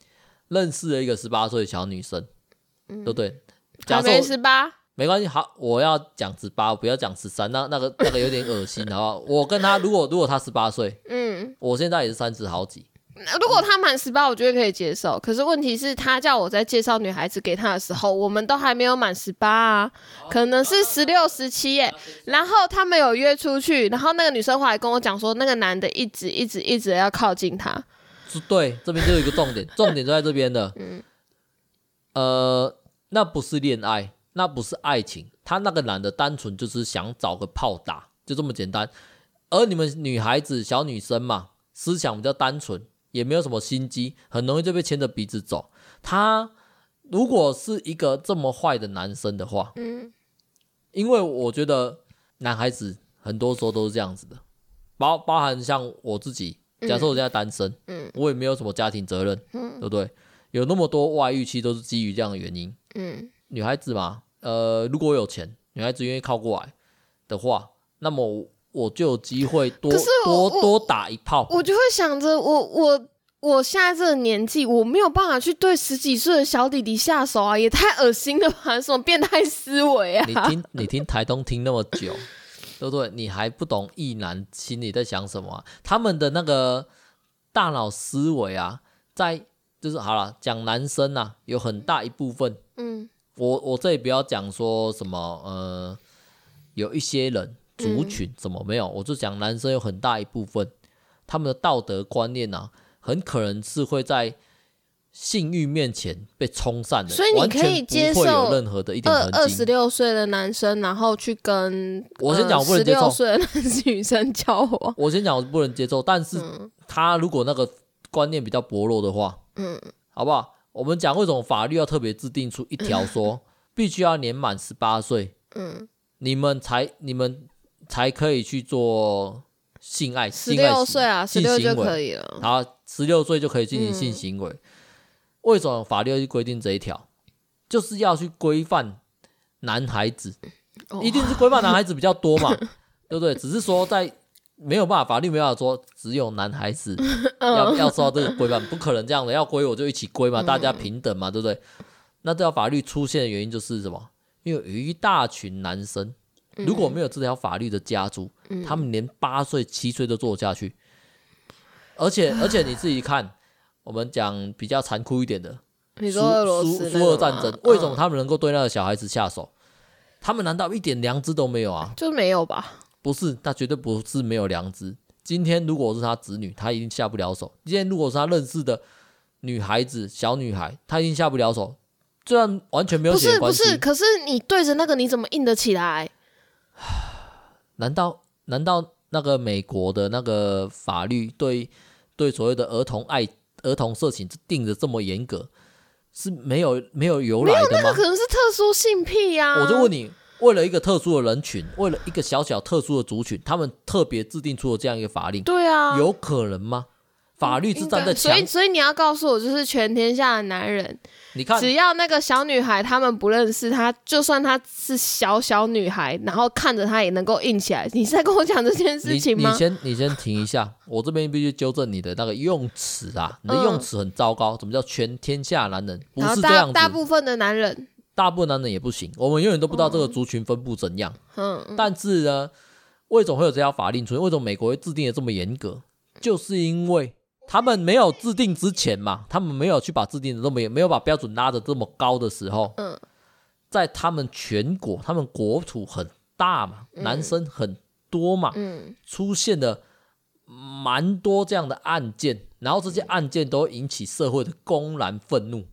S2: 认识了一个十八岁的小女生，嗯、对不对？假设
S1: 十八，
S2: 没关系。好，我要讲十八，不要讲十三。那那个那个有点恶心，好不好？我跟他，如果如果他十八岁，嗯，我现在也是三十好几。
S1: 如果他满十八，我觉得可以接受。可是问题是，他叫我在介绍女孩子给他的时候，我们都还没有满十八啊，可能是十六、十七耶。然后他们有约出去，然后那个女生后来跟我讲说，那个男的一直、一直、一直要靠近她。
S2: 对，这边就有一个重点，重点就在这边的。嗯，呃，那不是恋爱，那不是爱情，他那个男的单纯就是想找个炮打，就这么简单。而你们女孩子、小女生嘛，思想比较单纯。也没有什么心机，很容易就被牵着鼻子走。他如果是一个这么坏的男生的话，嗯，因为我觉得男孩子很多时候都是这样子的，包包含像我自己，假设我现在单身，嗯，我也没有什么家庭责任，嗯，对不对？有那么多外遇，其实都是基于这样的原因，嗯，女孩子嘛，呃，如果我有钱，女孩子愿意靠过来的话，那么。我就有机会多多多打一炮，
S1: 我就会想着，我我我现在这个年纪，我没有办法去对十几岁的小弟弟下手啊，也太恶心了吧！什么变态思维啊！
S2: 你听你听台东听那么久，对不对？你还不懂异男心里在想什么啊？他们的那个大脑思维啊，在就是好了，讲男生啊，有很大一部分，嗯，我我这里不要讲说什么，呃，有一些人族群怎么没有，我就讲男生有很大一部分，他们的道德观念啊，很可能是会在。性欲面前被冲散的，
S1: 所以你可以接受
S2: 任何的一点二
S1: 二十六岁的男生，然后去跟
S2: 我先讲我不能接受
S1: 岁的男 女生交往。
S2: 我先讲我不能接受，但是他如果那个观念比较薄弱的话，嗯，好不好？我们讲为什么法律要特别制定出一条说 必须要年满十八岁，嗯，你们才你们才可以去做性爱，
S1: 十六岁啊，十六就可以了，
S2: 好，十六岁就可以进行性行为。为什么法律要去规定这一条？就是要去规范男孩子，一定是规范男孩子比较多嘛，对不对？只是说在没有办法，法律没有办法说只有男孩子 要要受到这个规范，不可能这样的。要规我就一起规嘛，大家平等嘛，对不对？那这条法律出现的原因就是什么？因为有一大群男生如果没有这条法律的加注，他们连八岁七岁都做下去，而且 而且你自己看。我们讲比较残酷一点的，
S1: 你说俄罗斯
S2: 苏苏俄战争，为什么他们能够对那个小孩子下手？他们难道一点良知都没有啊？
S1: 就没有吧？
S2: 不是，他绝对不是没有良知。今天如果是他子女，他一定下不了手。今天如果是他认识的女孩子、小女孩，他一定下不了手。这样完全没有关系。不是不是，
S1: 可是你对着那个你怎么硬得起来？
S2: 难道难道那个美国的那个法律对对所谓的儿童爱？儿童色情定的这么严格，是没有没有由来的吗？
S1: 没有，那个可能是特殊性癖呀、啊。
S2: 我就问你，为了一个特殊的人群，为了一个小小特殊的族群，他们特别制定出了这样一个法令，
S1: 对啊，
S2: 有可能吗？法律是站在强，
S1: 所以所以你要告诉我，就是全天下的男人，
S2: 你看，
S1: 只要那个小女孩他们不认识她，就算她是小小女孩，然后看着她也能够硬起来。你是在跟我讲这件事情吗？
S2: 你，你先你先停一下，我这边必须纠正你的那个用词啊，你的用词很糟糕。怎么叫全天下男人？不是这样子，
S1: 大部分的男人，
S2: 大部分男人也不行。我们永远都不知道这个族群分布怎样。嗯，但是呢，为什么会有这条法令出现？为什么美国会制定的这么严格？就是因为。他们没有制定之前嘛，他们没有去把制定的这么严，没有把标准拉得这么高的时候，嗯，在他们全国，他们国土很大嘛，男生很多嘛，嗯，出现了蛮多这样的案件，然后这些案件都引起社会的公然愤怒，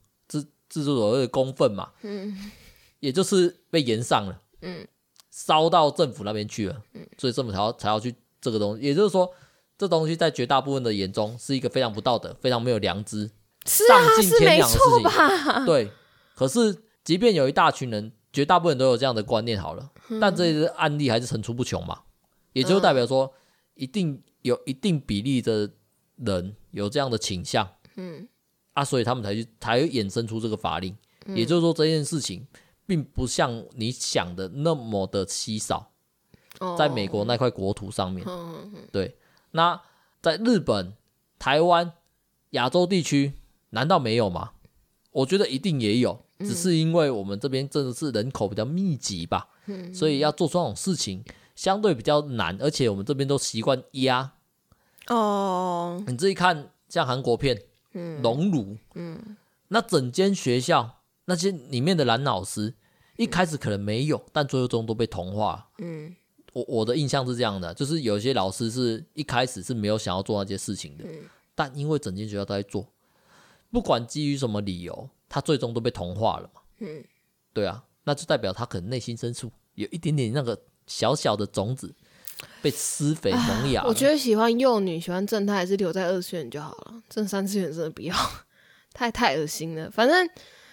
S2: 这这所谓的公愤嘛，嗯，也就是被延上了，嗯，烧到政府那边去了，嗯，所以政府才要才要去这个东西，也就是说。这东西在绝大部分的眼中是一个非常不道德、非常没有良知、丧尽天良的事情。
S1: 吧
S2: 对，可是即便有一大群人，绝大部分人都有这样的观念，好了，嗯、但这些案例还是层出不穷嘛。也就代表说，一定有一定比例的人有这样的倾向。嗯，啊，所以他们才去才会衍生出这个法令。嗯、也就是说，这件事情并不像你想的那么的稀少，哦、在美国那块国土上面，嗯、对。那在日本、台湾、亚洲地区，难道没有吗？我觉得一定也有，只是因为我们这边真的是人口比较密集吧，嗯、所以要做这种事情相对比较难，而且我们这边都习惯压。哦，你自己看，像韩国片《熔炉》，嗯，那整间学校那些里面的男老师，一开始可能没有，但最终都被同化。嗯。我我的印象是这样的，就是有些老师是一开始是没有想要做那些事情的，嗯、但因为整间学校都在做，不管基于什么理由，他最终都被同化了嘛。嗯，对啊，那就代表他可能内心深处有一点点那个小小的种子被施肥萌芽。
S1: 我觉得喜欢幼女、喜欢正太还是留在二次元就好了，正三次元真的不要，太太恶心了。反正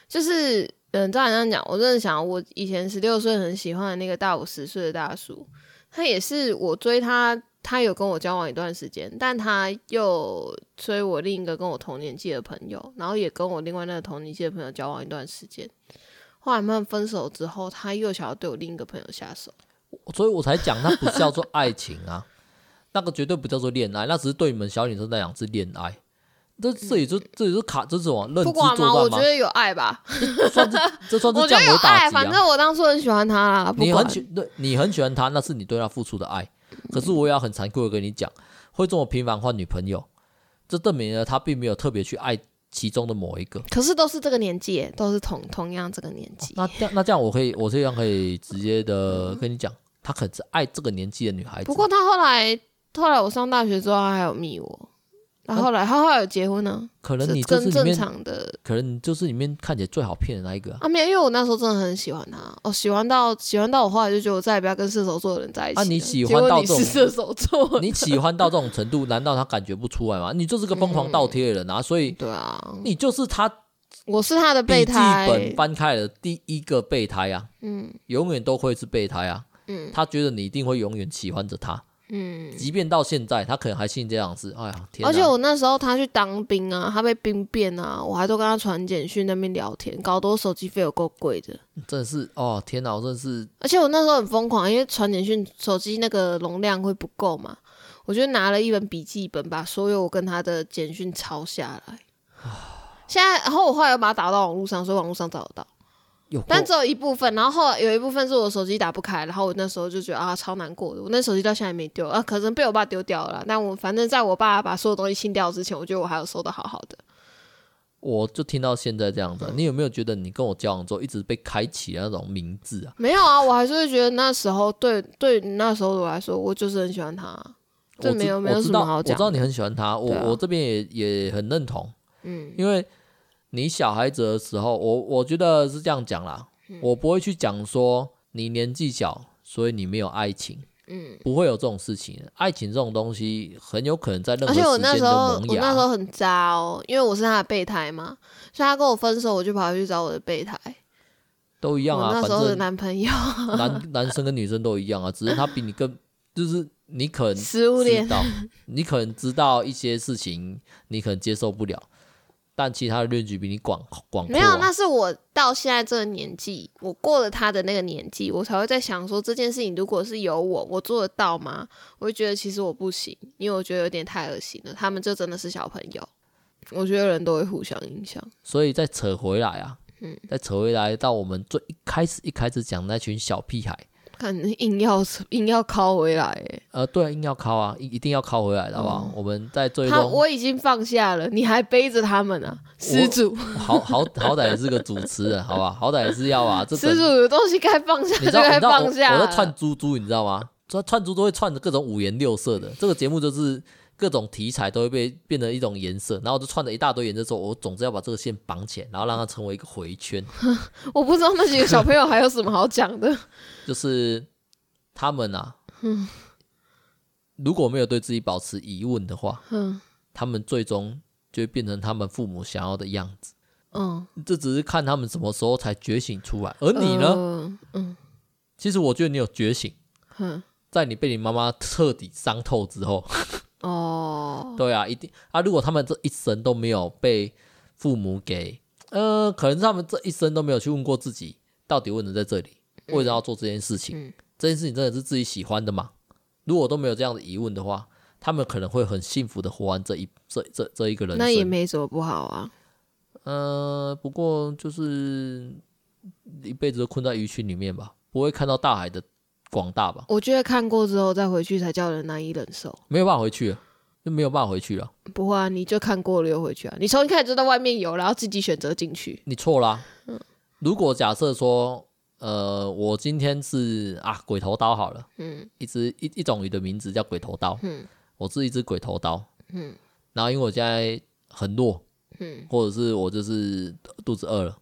S1: 就是，嗯，照你这样讲，我真的想，我以前十六岁很喜欢的那个大我十岁的大叔。他也是我追他，他有跟我交往一段时间，但他又追我另一个跟我同年纪的朋友，然后也跟我另外那个同年纪的朋友交往一段时间。后来他们分手之后，他又想要对我另一个朋友下手，
S2: 所以我才讲，那不叫做爱情啊，那个绝对不叫做恋爱，那只是对你们小女生来讲是恋爱。这这也就这也就卡这种认知
S1: 不管吗？我觉得有爱吧，
S2: 这算是 这算是降维打击啊。
S1: 我觉得有爱，反正我当初很喜欢他啦。
S2: 你很喜对，你很喜欢他，那是你对他付出的爱。可是我也要很残酷的跟你讲，会这么频繁换女朋友，这证明了他并没有特别去爱其中的某一个。
S1: 可是都是这个年纪，都是同同样这个年纪。
S2: 那这样那这样，我可以我这样可以直接的跟你讲，他可能是爱这个年纪的女孩子。
S1: 不过他后来后来我上大学之后，他还有密我。然后来，他后来有结婚呢？
S2: 可能你这是
S1: 正常的，
S2: 可能你就是里面看起来最好骗的那一个啊。
S1: 啊，没有，因为我那时候真的很喜欢他，哦，喜欢到喜欢到我后来就觉得我再也不要跟射手座的人在一起。啊，
S2: 你喜欢到这种
S1: 射手座，
S2: 你喜欢到这种程度，难道他感觉不出来吗？你就是个疯狂倒贴的人啊！所以，
S1: 对啊，
S2: 你就是他，
S1: 我是他的备胎，
S2: 本翻开了第一个备胎啊，嗯，永远都会是备胎啊，嗯，他觉得你一定会永远喜欢着他。嗯，即便到现在，他可能还信这样子。哎呀，天！而
S1: 且我那时候他去当兵啊，他被兵变啊，我还都跟他传简讯那边聊天，搞得我手机费有够贵的。
S2: 真的是哦，天哪，我真的是。
S1: 而且我那时候很疯狂，因为传简讯手机那个容量会不够嘛，我就拿了一本笔记本，把所有我跟他的简讯抄下来。现在，然后我后来又把它打到网络上，所以网络上找得到。但只有一部分，然后后来有一部分是我手机打不开，然后我那时候就觉得啊，超难过的。我那手机到现在没丢啊，可能被我爸丢掉了。但我反正在我爸把所有东西清掉之前，我觉得我还有收的好好的。
S2: 我就听到现在这样子，你有没有觉得你跟我交往之后一直被开启那种名字啊？
S1: 没有啊，我还是会觉得那时候对对那时候我来说，我就是很喜欢他。这没有没有什么好讲。
S2: 我知道你很喜欢他，我、啊、我这边也也很认同。嗯，因为。你小孩子的时候，我我觉得是这样讲啦，嗯、我不会去讲说你年纪小，所以你没有爱情，嗯，不会有这种事情。爱情这种东西很有可能在任何时间都萌芽。而且我那时候，
S1: 我那时候很渣哦，因为我是他的备胎嘛，所以他跟我分手，我就跑去找我的备胎，
S2: 都一样啊。
S1: 那时候的男朋友，
S2: 男男生跟女生都一样啊，只是他比你更，就是你可能知道，你可能知道一些事情，你可能接受不了。但其他的论据比你广广、啊、
S1: 没有，那是我到现在这个年纪，我过了他的那个年纪，我才会在想说这件事情，如果是有我，我做得到吗？我会觉得其实我不行，因为我觉得有点太恶心了。他们就真的是小朋友，我觉得人都会互相影响。
S2: 所以再扯回来啊，嗯，再扯回来到我们最一开始一开始讲那群小屁孩。
S1: 看 硬要 硬要拷回来，哎，
S2: 呃，对，硬要拷啊，一一定要拷回来的，好不好？嗯、我们在最终，他
S1: 我已经放下了，你还背着他们呢、啊，施主，
S2: 好好好歹也是个主持人，好吧，好歹也是要啊，这
S1: 施主有东西该放下就该放下
S2: 我。我在串珠珠，你知道吗？串串珠都会串着各种五颜六色的，这个节目就是。各种题材都会被变成一种颜色，然后我就串了一大堆颜色之后，我总之要把这个线绑起来，然后让它成为一个回圈。
S1: 我不知道那几个小朋友还有什么好讲的，
S2: 就是他们啊，如果没有对自己保持疑问的话，他们最终就会变成他们父母想要的样子。嗯，这只是看他们什么时候才觉醒出来。而你呢？嗯，其实我觉得你有觉醒。在你被你妈妈彻底伤透之后。哦，对啊，一定啊！如果他们这一生都没有被父母给，呃，可能他们这一生都没有去问过自己，到底为什么在这里，为什么要做这件事情？嗯嗯、这件事情真的是自己喜欢的吗？如果都没有这样的疑问的话，他们可能会很幸福的活完这一这这这一个人生。
S1: 那也没什么不好啊。
S2: 呃，不过就是一辈子都困在鱼群里面吧，不会看到大海的。广大吧，
S1: 我觉得看过之后再回去才叫人难以忍受，
S2: 没有办法回去了，就没有办法回去了。
S1: 不会啊，你就看过了又回去啊？你从一开始就在外面游，然后自己选择进去，
S2: 你错啦。嗯，如果假设说，呃，我今天是啊鬼头刀好了，嗯，一只一一种鱼的名字叫鬼头刀，嗯，我是一只鬼头刀，嗯，然后因为我现在很弱，嗯，或者是我就是肚子饿了，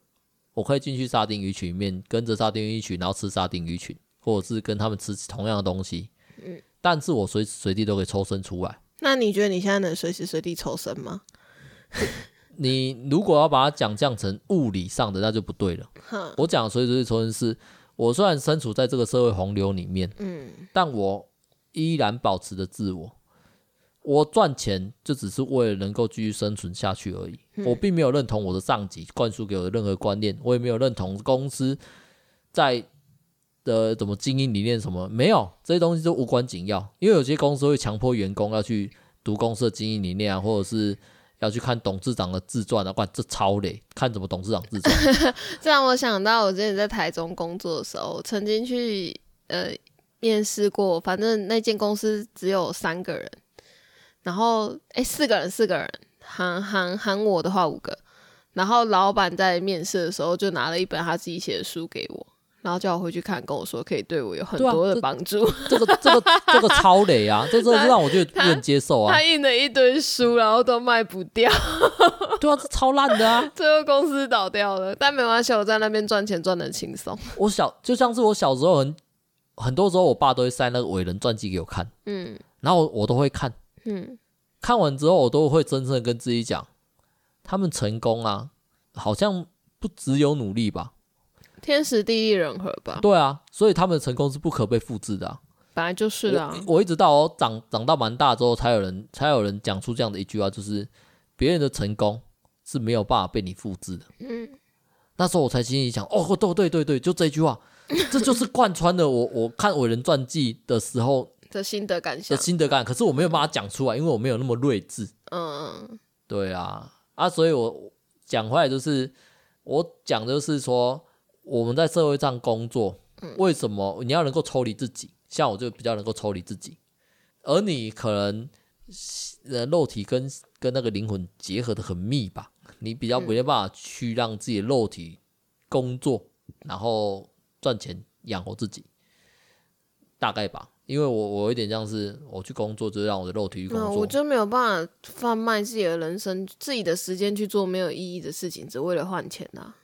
S2: 我可以进去沙丁鱼群里面，跟着沙丁鱼群，然后吃沙丁鱼群。或者是跟他们吃同样的东西，嗯，但是我随时随地都可以抽身出来。
S1: 那你觉得你现在能随时随地抽身吗？
S2: 你如果要把它讲降成物理上的，那就不对了。我讲随时随地抽身是，我虽然身处在这个社会洪流里面，嗯，但我依然保持着自我。我赚钱就只是为了能够继续生存下去而已。嗯，我并没有认同我的上级灌输给我的任何观念，我也没有认同公司在。的怎么经营理念什么没有，这些东西都无关紧要，因为有些公司会强迫员工要去读公司的经营理念啊，或者是要去看董事长的自传啊，哇，这超累，看什么董事长自传？
S1: 这让我想到我之前在台中工作的时候，曾经去呃面试过，反正那间公司只有三个人，然后哎四个人四个人，喊喊喊我的话五个，然后老板在面试的时候就拿了一本他自己写的书给我。然后叫我回去看，跟我说可以对我有很多的帮助。
S2: 啊、这，这个这个 这个超雷啊！这这让我就不能接受啊！
S1: 他印了一堆书，然后都卖不掉。
S2: 对啊，这超烂的啊！
S1: 最后公司倒掉了，但没关系，我在那边赚钱赚得很轻松。
S2: 我小就像是我小时候很很多时候，我爸都会塞那个伟人传记给我看，嗯，然后我，我都会看，嗯，看完之后我都会真正的跟自己讲，他们成功啊，好像不只有努力吧。
S1: 天时地利人和吧。
S2: 对啊，所以他们的成功是不可被复制的啊。
S1: 本来就是啊。
S2: 我，我一直到我长长到蛮大之后，才有人才有人讲出这样的一句话，就是别人的成功是没有办法被你复制的。嗯。那时候我才心里想，哦，对对对对，就这句话，这就是贯穿了我我看伟人传记的时候
S1: 的心得感想。
S2: 的心得感，可是我没有办法讲出来，因为我没有那么睿智。嗯嗯。对啊，啊，所以我讲回来就是，我讲的就是说。我们在社会上工作，为什么你要能够抽离自己？像我就比较能够抽离自己，而你可能呃肉体跟跟那个灵魂结合的很密吧，你比较没有办法去让自己的肉体工作，然后赚钱养活自己，大概吧。因为我我有点像是我去工作，就是让我的肉体去工作，
S1: 我就没有办法贩卖自己的人生、自己的时间去做没有意义的事情，只为了换钱啊。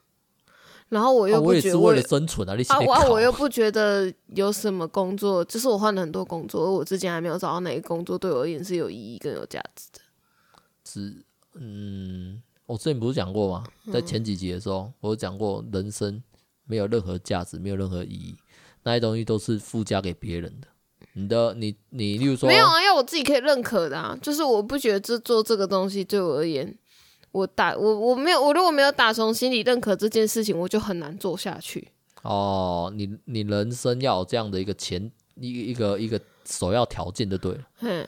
S1: 然后我又不觉得我，也是为了生存啊！你啊，我我又不觉得有什么工作，就是我换了很多工作，而我之前还没有找到哪个工作对我而言是有意义、更有价值的。
S2: 是，嗯，我之前不是讲过吗？在前几集的时候，嗯、我有讲过，人生没有任何价值，没有任何意义，那些东西都是附加给别人的。你的，你你，例如说，
S1: 没有啊，要我自己可以认可的啊，就是我不觉得这做这个东西对我而言。我打我我没有我如果没有打从心里认可这件事情，我就很难做下去。
S2: 哦，你你人生要有这样的一个前一一个一个首要条件就对了。嗯，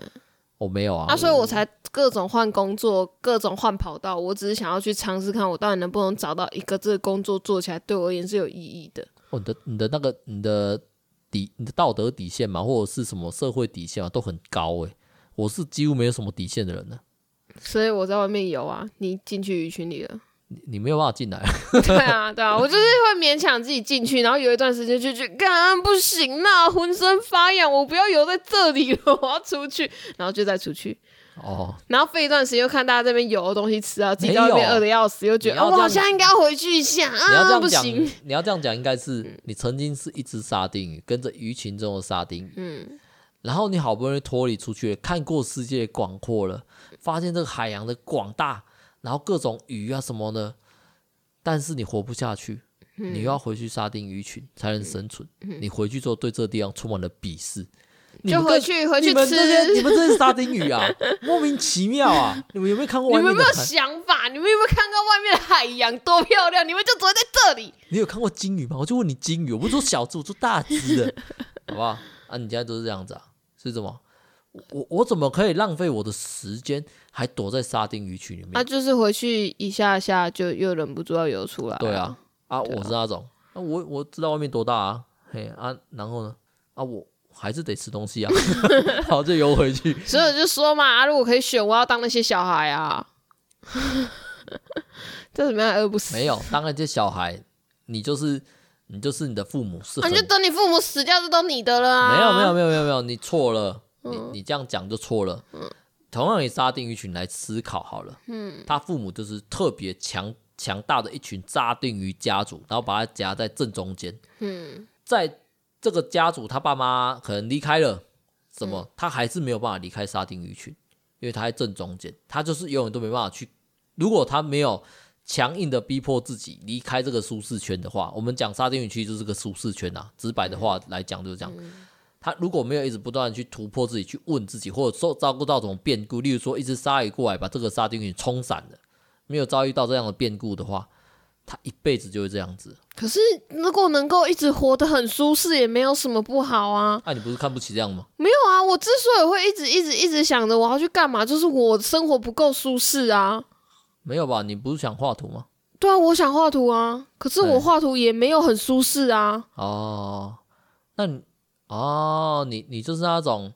S2: 我没有啊。
S1: 那、啊、所以我才各种换工作，各种换跑道。我只是想要去尝试看，我到底能不能找到一个这个工作做起来对我而言是有意义的。
S2: 哦，你的你的那个你的底你的道德底线嘛，或者是什么社会底线嘛，都很高诶。我是几乎没有什么底线的人呢。
S1: 所以我在外面游啊，你进去鱼群里了，
S2: 你你没有办法进来。
S1: 对啊，对啊，我就是会勉强自己进去，然后有一段时间就觉得，干不行啦，浑身发痒，我不要游在这里了，我要出去，然后就再出去。哦，然后费一段时间又看大家这边有的东西吃啊，自己在外面饿的要死，又觉得，哦，我好像应该要回去一下啊，不行，
S2: 你要这样讲，应该是你曾经是一只沙丁鱼，跟着鱼群中的沙丁鱼，嗯。然后你好不容易脱离出去，看过世界广阔了，发现这个海洋的广大，然后各种鱼啊什么的，但是你活不下去，嗯、你又要回去沙丁鱼群才能生存。嗯、你回去之后对这个地方充满了鄙视，
S1: 就回去回去吃。
S2: 你们这些你们这些沙丁鱼啊，莫名其妙啊！你们有没有看过外面？
S1: 你们有没有想法？你们有没有看到外面的海洋多漂亮？你们就只会在这里。
S2: 你有看过鲸鱼吗？我就问你鲸鱼，我不是说小只，我说大只的，好不好？啊，你家都是这样子啊？是什么？我我怎么可以浪费我的时间，还躲在沙丁鱼群里面？
S1: 那、啊、就是回去一下下就又忍不住要游出来。
S2: 对啊，啊，啊我是那种，啊、我我知道外面多大啊，嘿啊，然后呢，啊，我还是得吃东西啊，好，就游回去。
S1: 所以我就说嘛，啊，如果可以选，我要当那些小孩啊，这怎么样饿不死？
S2: 没有，当那些小孩，你就是。你就是你的父母是，
S1: 你就等你父母死掉，这都你的了啊！
S2: 没有没有没有没有没有，你错了，嗯、你你这样讲就错了。嗯、同样以沙丁鱼群来思考好了，嗯，他父母就是特别强强大的一群沙丁鱼家族，然后把他夹在正中间。嗯，在这个家族，他爸妈可能离开了，什么，嗯、他还是没有办法离开沙丁鱼群，因为他在正中间，他就是永远都没办法去。如果他没有。强硬的逼迫自己离开这个舒适圈的话，我们讲沙丁鱼区就是个舒适圈呐。直白的话来讲就是这样。他如果没有一直不断去突破自己，去问自己，或者说遭遇到这种变故，例如说一只鲨鱼过来把这个沙丁鱼冲散了，没有遭遇到这样的变故的话，他一辈子就会这样子。
S1: 可是如果能够一直活得很舒适，也没有什么不好啊。
S2: 那、啊、你不是看不起这样吗？
S1: 没有啊，我之所以会一直一直一直想着我要去干嘛，就是我生活不够舒适啊。
S2: 没有吧？你不是想画图吗？
S1: 对啊，我想画图啊，可是我画图也没有很舒适啊。
S2: 哦，那你哦，你你就是那种。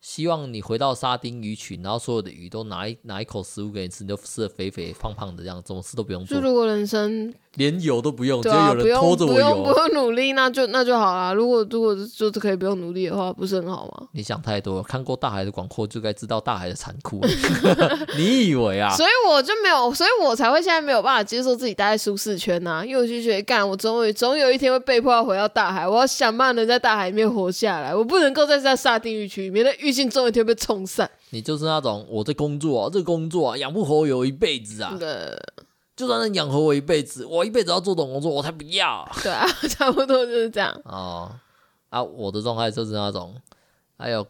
S2: 希望你回到沙丁鱼群，然后所有的鱼都拿一拿一口食物给你吃，你就吃的肥肥胖胖的，这样什么事都不用做。
S1: 就如果人生
S2: 连游都不用，
S1: 对啊，
S2: 有有人拖着我游，
S1: 不用不用，不用努力，那就那就好啦。如果如果就是可以不用努力的话，不是很好吗？
S2: 你想太多了，看过大海的广阔，就该知道大海的残酷。你以为啊？
S1: 所以我就没有，所以我才会现在没有办法接受自己待在舒适圈呐、啊，因为我就觉得干，我总有总有一天会被迫要回到大海，我要想办法能在大海里面活下来，我不能够再在沙丁鱼群里面，的鱼性总有一天被冲散。
S2: 你就是那种我在工作啊，这工作啊养不活我一辈子啊。
S1: 对。
S2: 就算能养活我一辈子，我一辈子要做这种工作，我才不要。
S1: 对啊，差不多就是这样。
S2: 哦，啊，我的状态就是那种，还有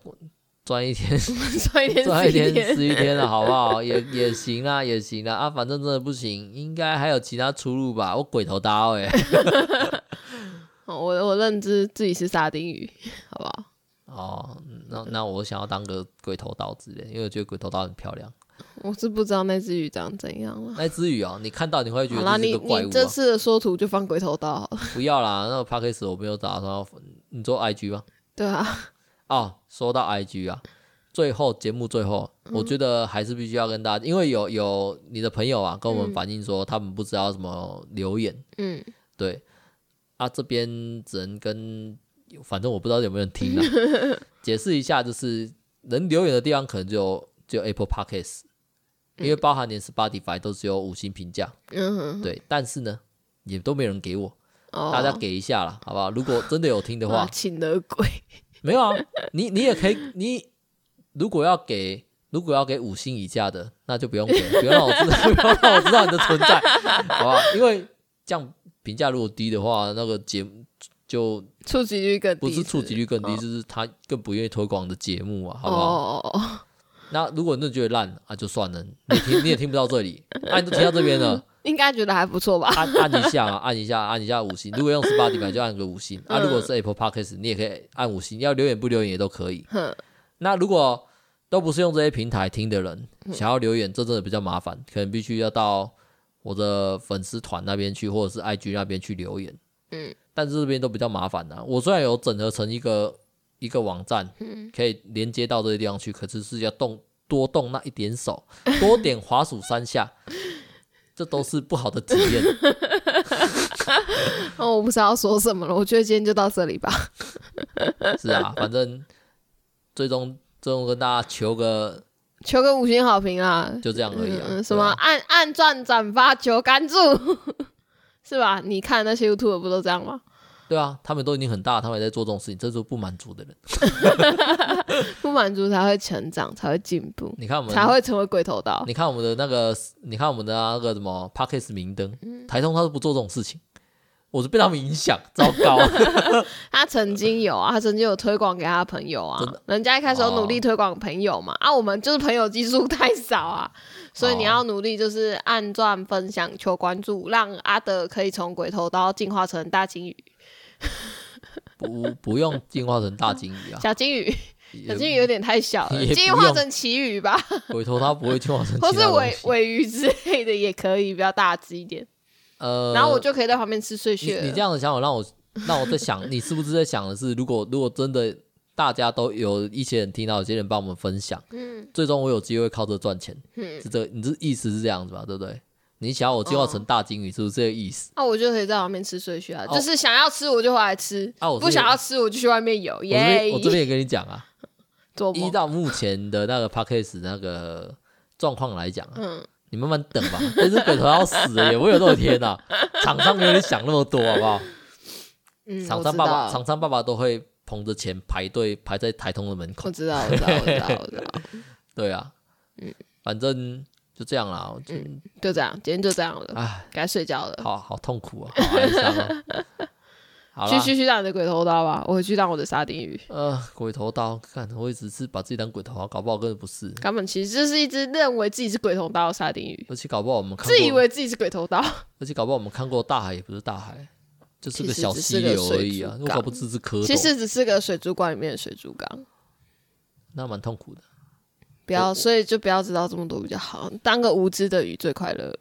S2: 赚一天
S1: 赚一天
S2: 赚一天吃一天了，好不好？也也行啊，也行啊。啊，反正真的不行，应该还有其他出路吧？我鬼头刀哎、欸。
S1: 我我认知自己是沙丁鱼，好不好？
S2: 哦，那那我想要当个鬼头刀之类，因为我觉得鬼头刀很漂亮。
S1: 我是不知道那只鱼长怎样了。
S2: 那只鱼哦，你看到你会觉得这是个怪物、啊。
S1: 你你这次的说图就放鬼头刀好了。
S2: 不要啦，那个 podcast 我没有打算要。你做 IG 吗？
S1: 对啊。
S2: 哦，说到 IG 啊，最后节目最后，嗯、我觉得还是必须要跟大家，因为有有你的朋友啊跟我们反映说，他们不知道怎么留言。嗯。对。啊，这边只能跟，反正我不知道有没有人听啊。解释一下，就是能留言的地方可能就只有 Apple Podcast。因为包含连 Spotify 都只有五星评价，对，但是呢，也都没人给我，哦、大家给一下啦，好不好？如果真的有听的话，
S1: 请了鬼，
S2: 没有啊，你你也可以，你如果要给，如果要给五星以下的，那就不用给，不用让我知道，不用让我知道你的存在，好吧？因为这样评价如果低的话，那个节目就
S1: 触及率更低，
S2: 不是触及率更低，哦、就是他更不愿意推广的节目啊，好不好？哦那如果你真的觉得烂啊，就算了，你听 你也听不到这里，按、啊、都听到这边了，
S1: 应该觉得还不错吧？
S2: 按按一下啊，按一下，按一下五星。如果用 Spotify 就按个五星、嗯、啊，如果是 Apple Podcast 你也可以按五星，要留言不留言也都可以。哼那如果都不是用这些平台听的人，想要留言，这真的比较麻烦，可能必须要到我的粉丝团那边去，或者是 IG 那边去留言。嗯，但是这边都比较麻烦的。我虽然有整合成一个。一个网站，嗯可以连接到这些地方去，可是是要动多动那一点手，多点滑鼠三下，这都是不好的体验。
S1: 哦，我不知道说什么了，我觉得今天就到这里吧。
S2: 是啊，反正最终最终跟大家求个
S1: 求个五星好评啊，
S2: 就这样而已啊。
S1: 嗯、什么按按赞转发求关注，是吧？你看那些 YouTube 不都这样吗？
S2: 对啊，他们都已经很大，他们也在做这种事情，这是不满足的人，
S1: 不满足才会成长，才会进步。
S2: 你看我们
S1: 才会成为鬼头刀。
S2: 你看我们的那个，你看我们的那个什么 Parkes 明灯，嗯、台通他都不做这种事情，我是被他们影响，糟糕。
S1: 他曾经有啊，他曾经有推广给他的朋友啊，人家一开始有努力推广朋友嘛，哦、啊，我们就是朋友基数太少啊，所以你要努力就是按赞、分享、求关注，让阿德可以从鬼头刀进化成大鲸鱼。
S2: 不，不用进化成大鲸鱼啊，
S1: 小鲸鱼，小鲸鱼有点太小了，进化成旗鱼吧。
S2: 鬼头它不会进化成，
S1: 或是尾尾鱼之类的也可以，比较大只一点。呃，然后我就可以在旁边吃碎屑。
S2: 你这样的想法让我 让我在想，你是不是在想的是，如果如果真的大家都有一些人听到，有些人帮我们分享，嗯，最终我有机会靠这赚钱，嗯，是这，你这意思是这样子吧？对不对？你想要我进化成大金鱼，是不是这个意思？
S1: 那我就可以在旁边吃碎屑啊，就是想要吃我就回来吃，啊不想要吃我就去外面游。耶！
S2: 我这边也跟你讲啊，依照目前的那个 p a c k a g e 那个状况来讲，嗯，你慢慢等吧。这只鬼头要死了，也我有这么天呐！厂商没有你想那么多，好不好？嗯，厂商爸爸，厂商爸爸都会捧着钱排队排在台通的门口。
S1: 我知道，我知道，我知道，我知道。
S2: 对啊，嗯，反正。就这样啦，
S1: 嗯，就这样，今天就这样了，哎，该睡觉了，
S2: 好好痛苦啊，好哀伤啊，
S1: 去去去当你的鬼头刀吧，我回去当我的沙丁鱼。
S2: 呃，鬼头刀，看我一直是把自己当鬼头刀，搞不好根本不是，
S1: 根本其实就是一只认为自己是鬼头刀的沙丁鱼，
S2: 而且搞不好我们看
S1: 自以为自己是鬼头刀，
S2: 而且搞不好我们看过大海也不是大海，就是个小溪流而已啊，我搞不知是蝌蚪，
S1: 其实只是个水族馆里面的水族缸。
S2: 那蛮痛苦的。
S1: 不要，所以就不要知道这么多比较好。当个无知的鱼最快乐。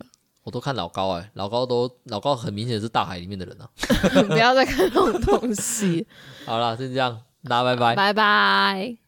S2: 我都看老高哎、欸，老高都老高很明显是大海里面的人啊。
S1: 不要再看这种东西。
S2: 好了，就这样，大家拜拜，
S1: 拜拜。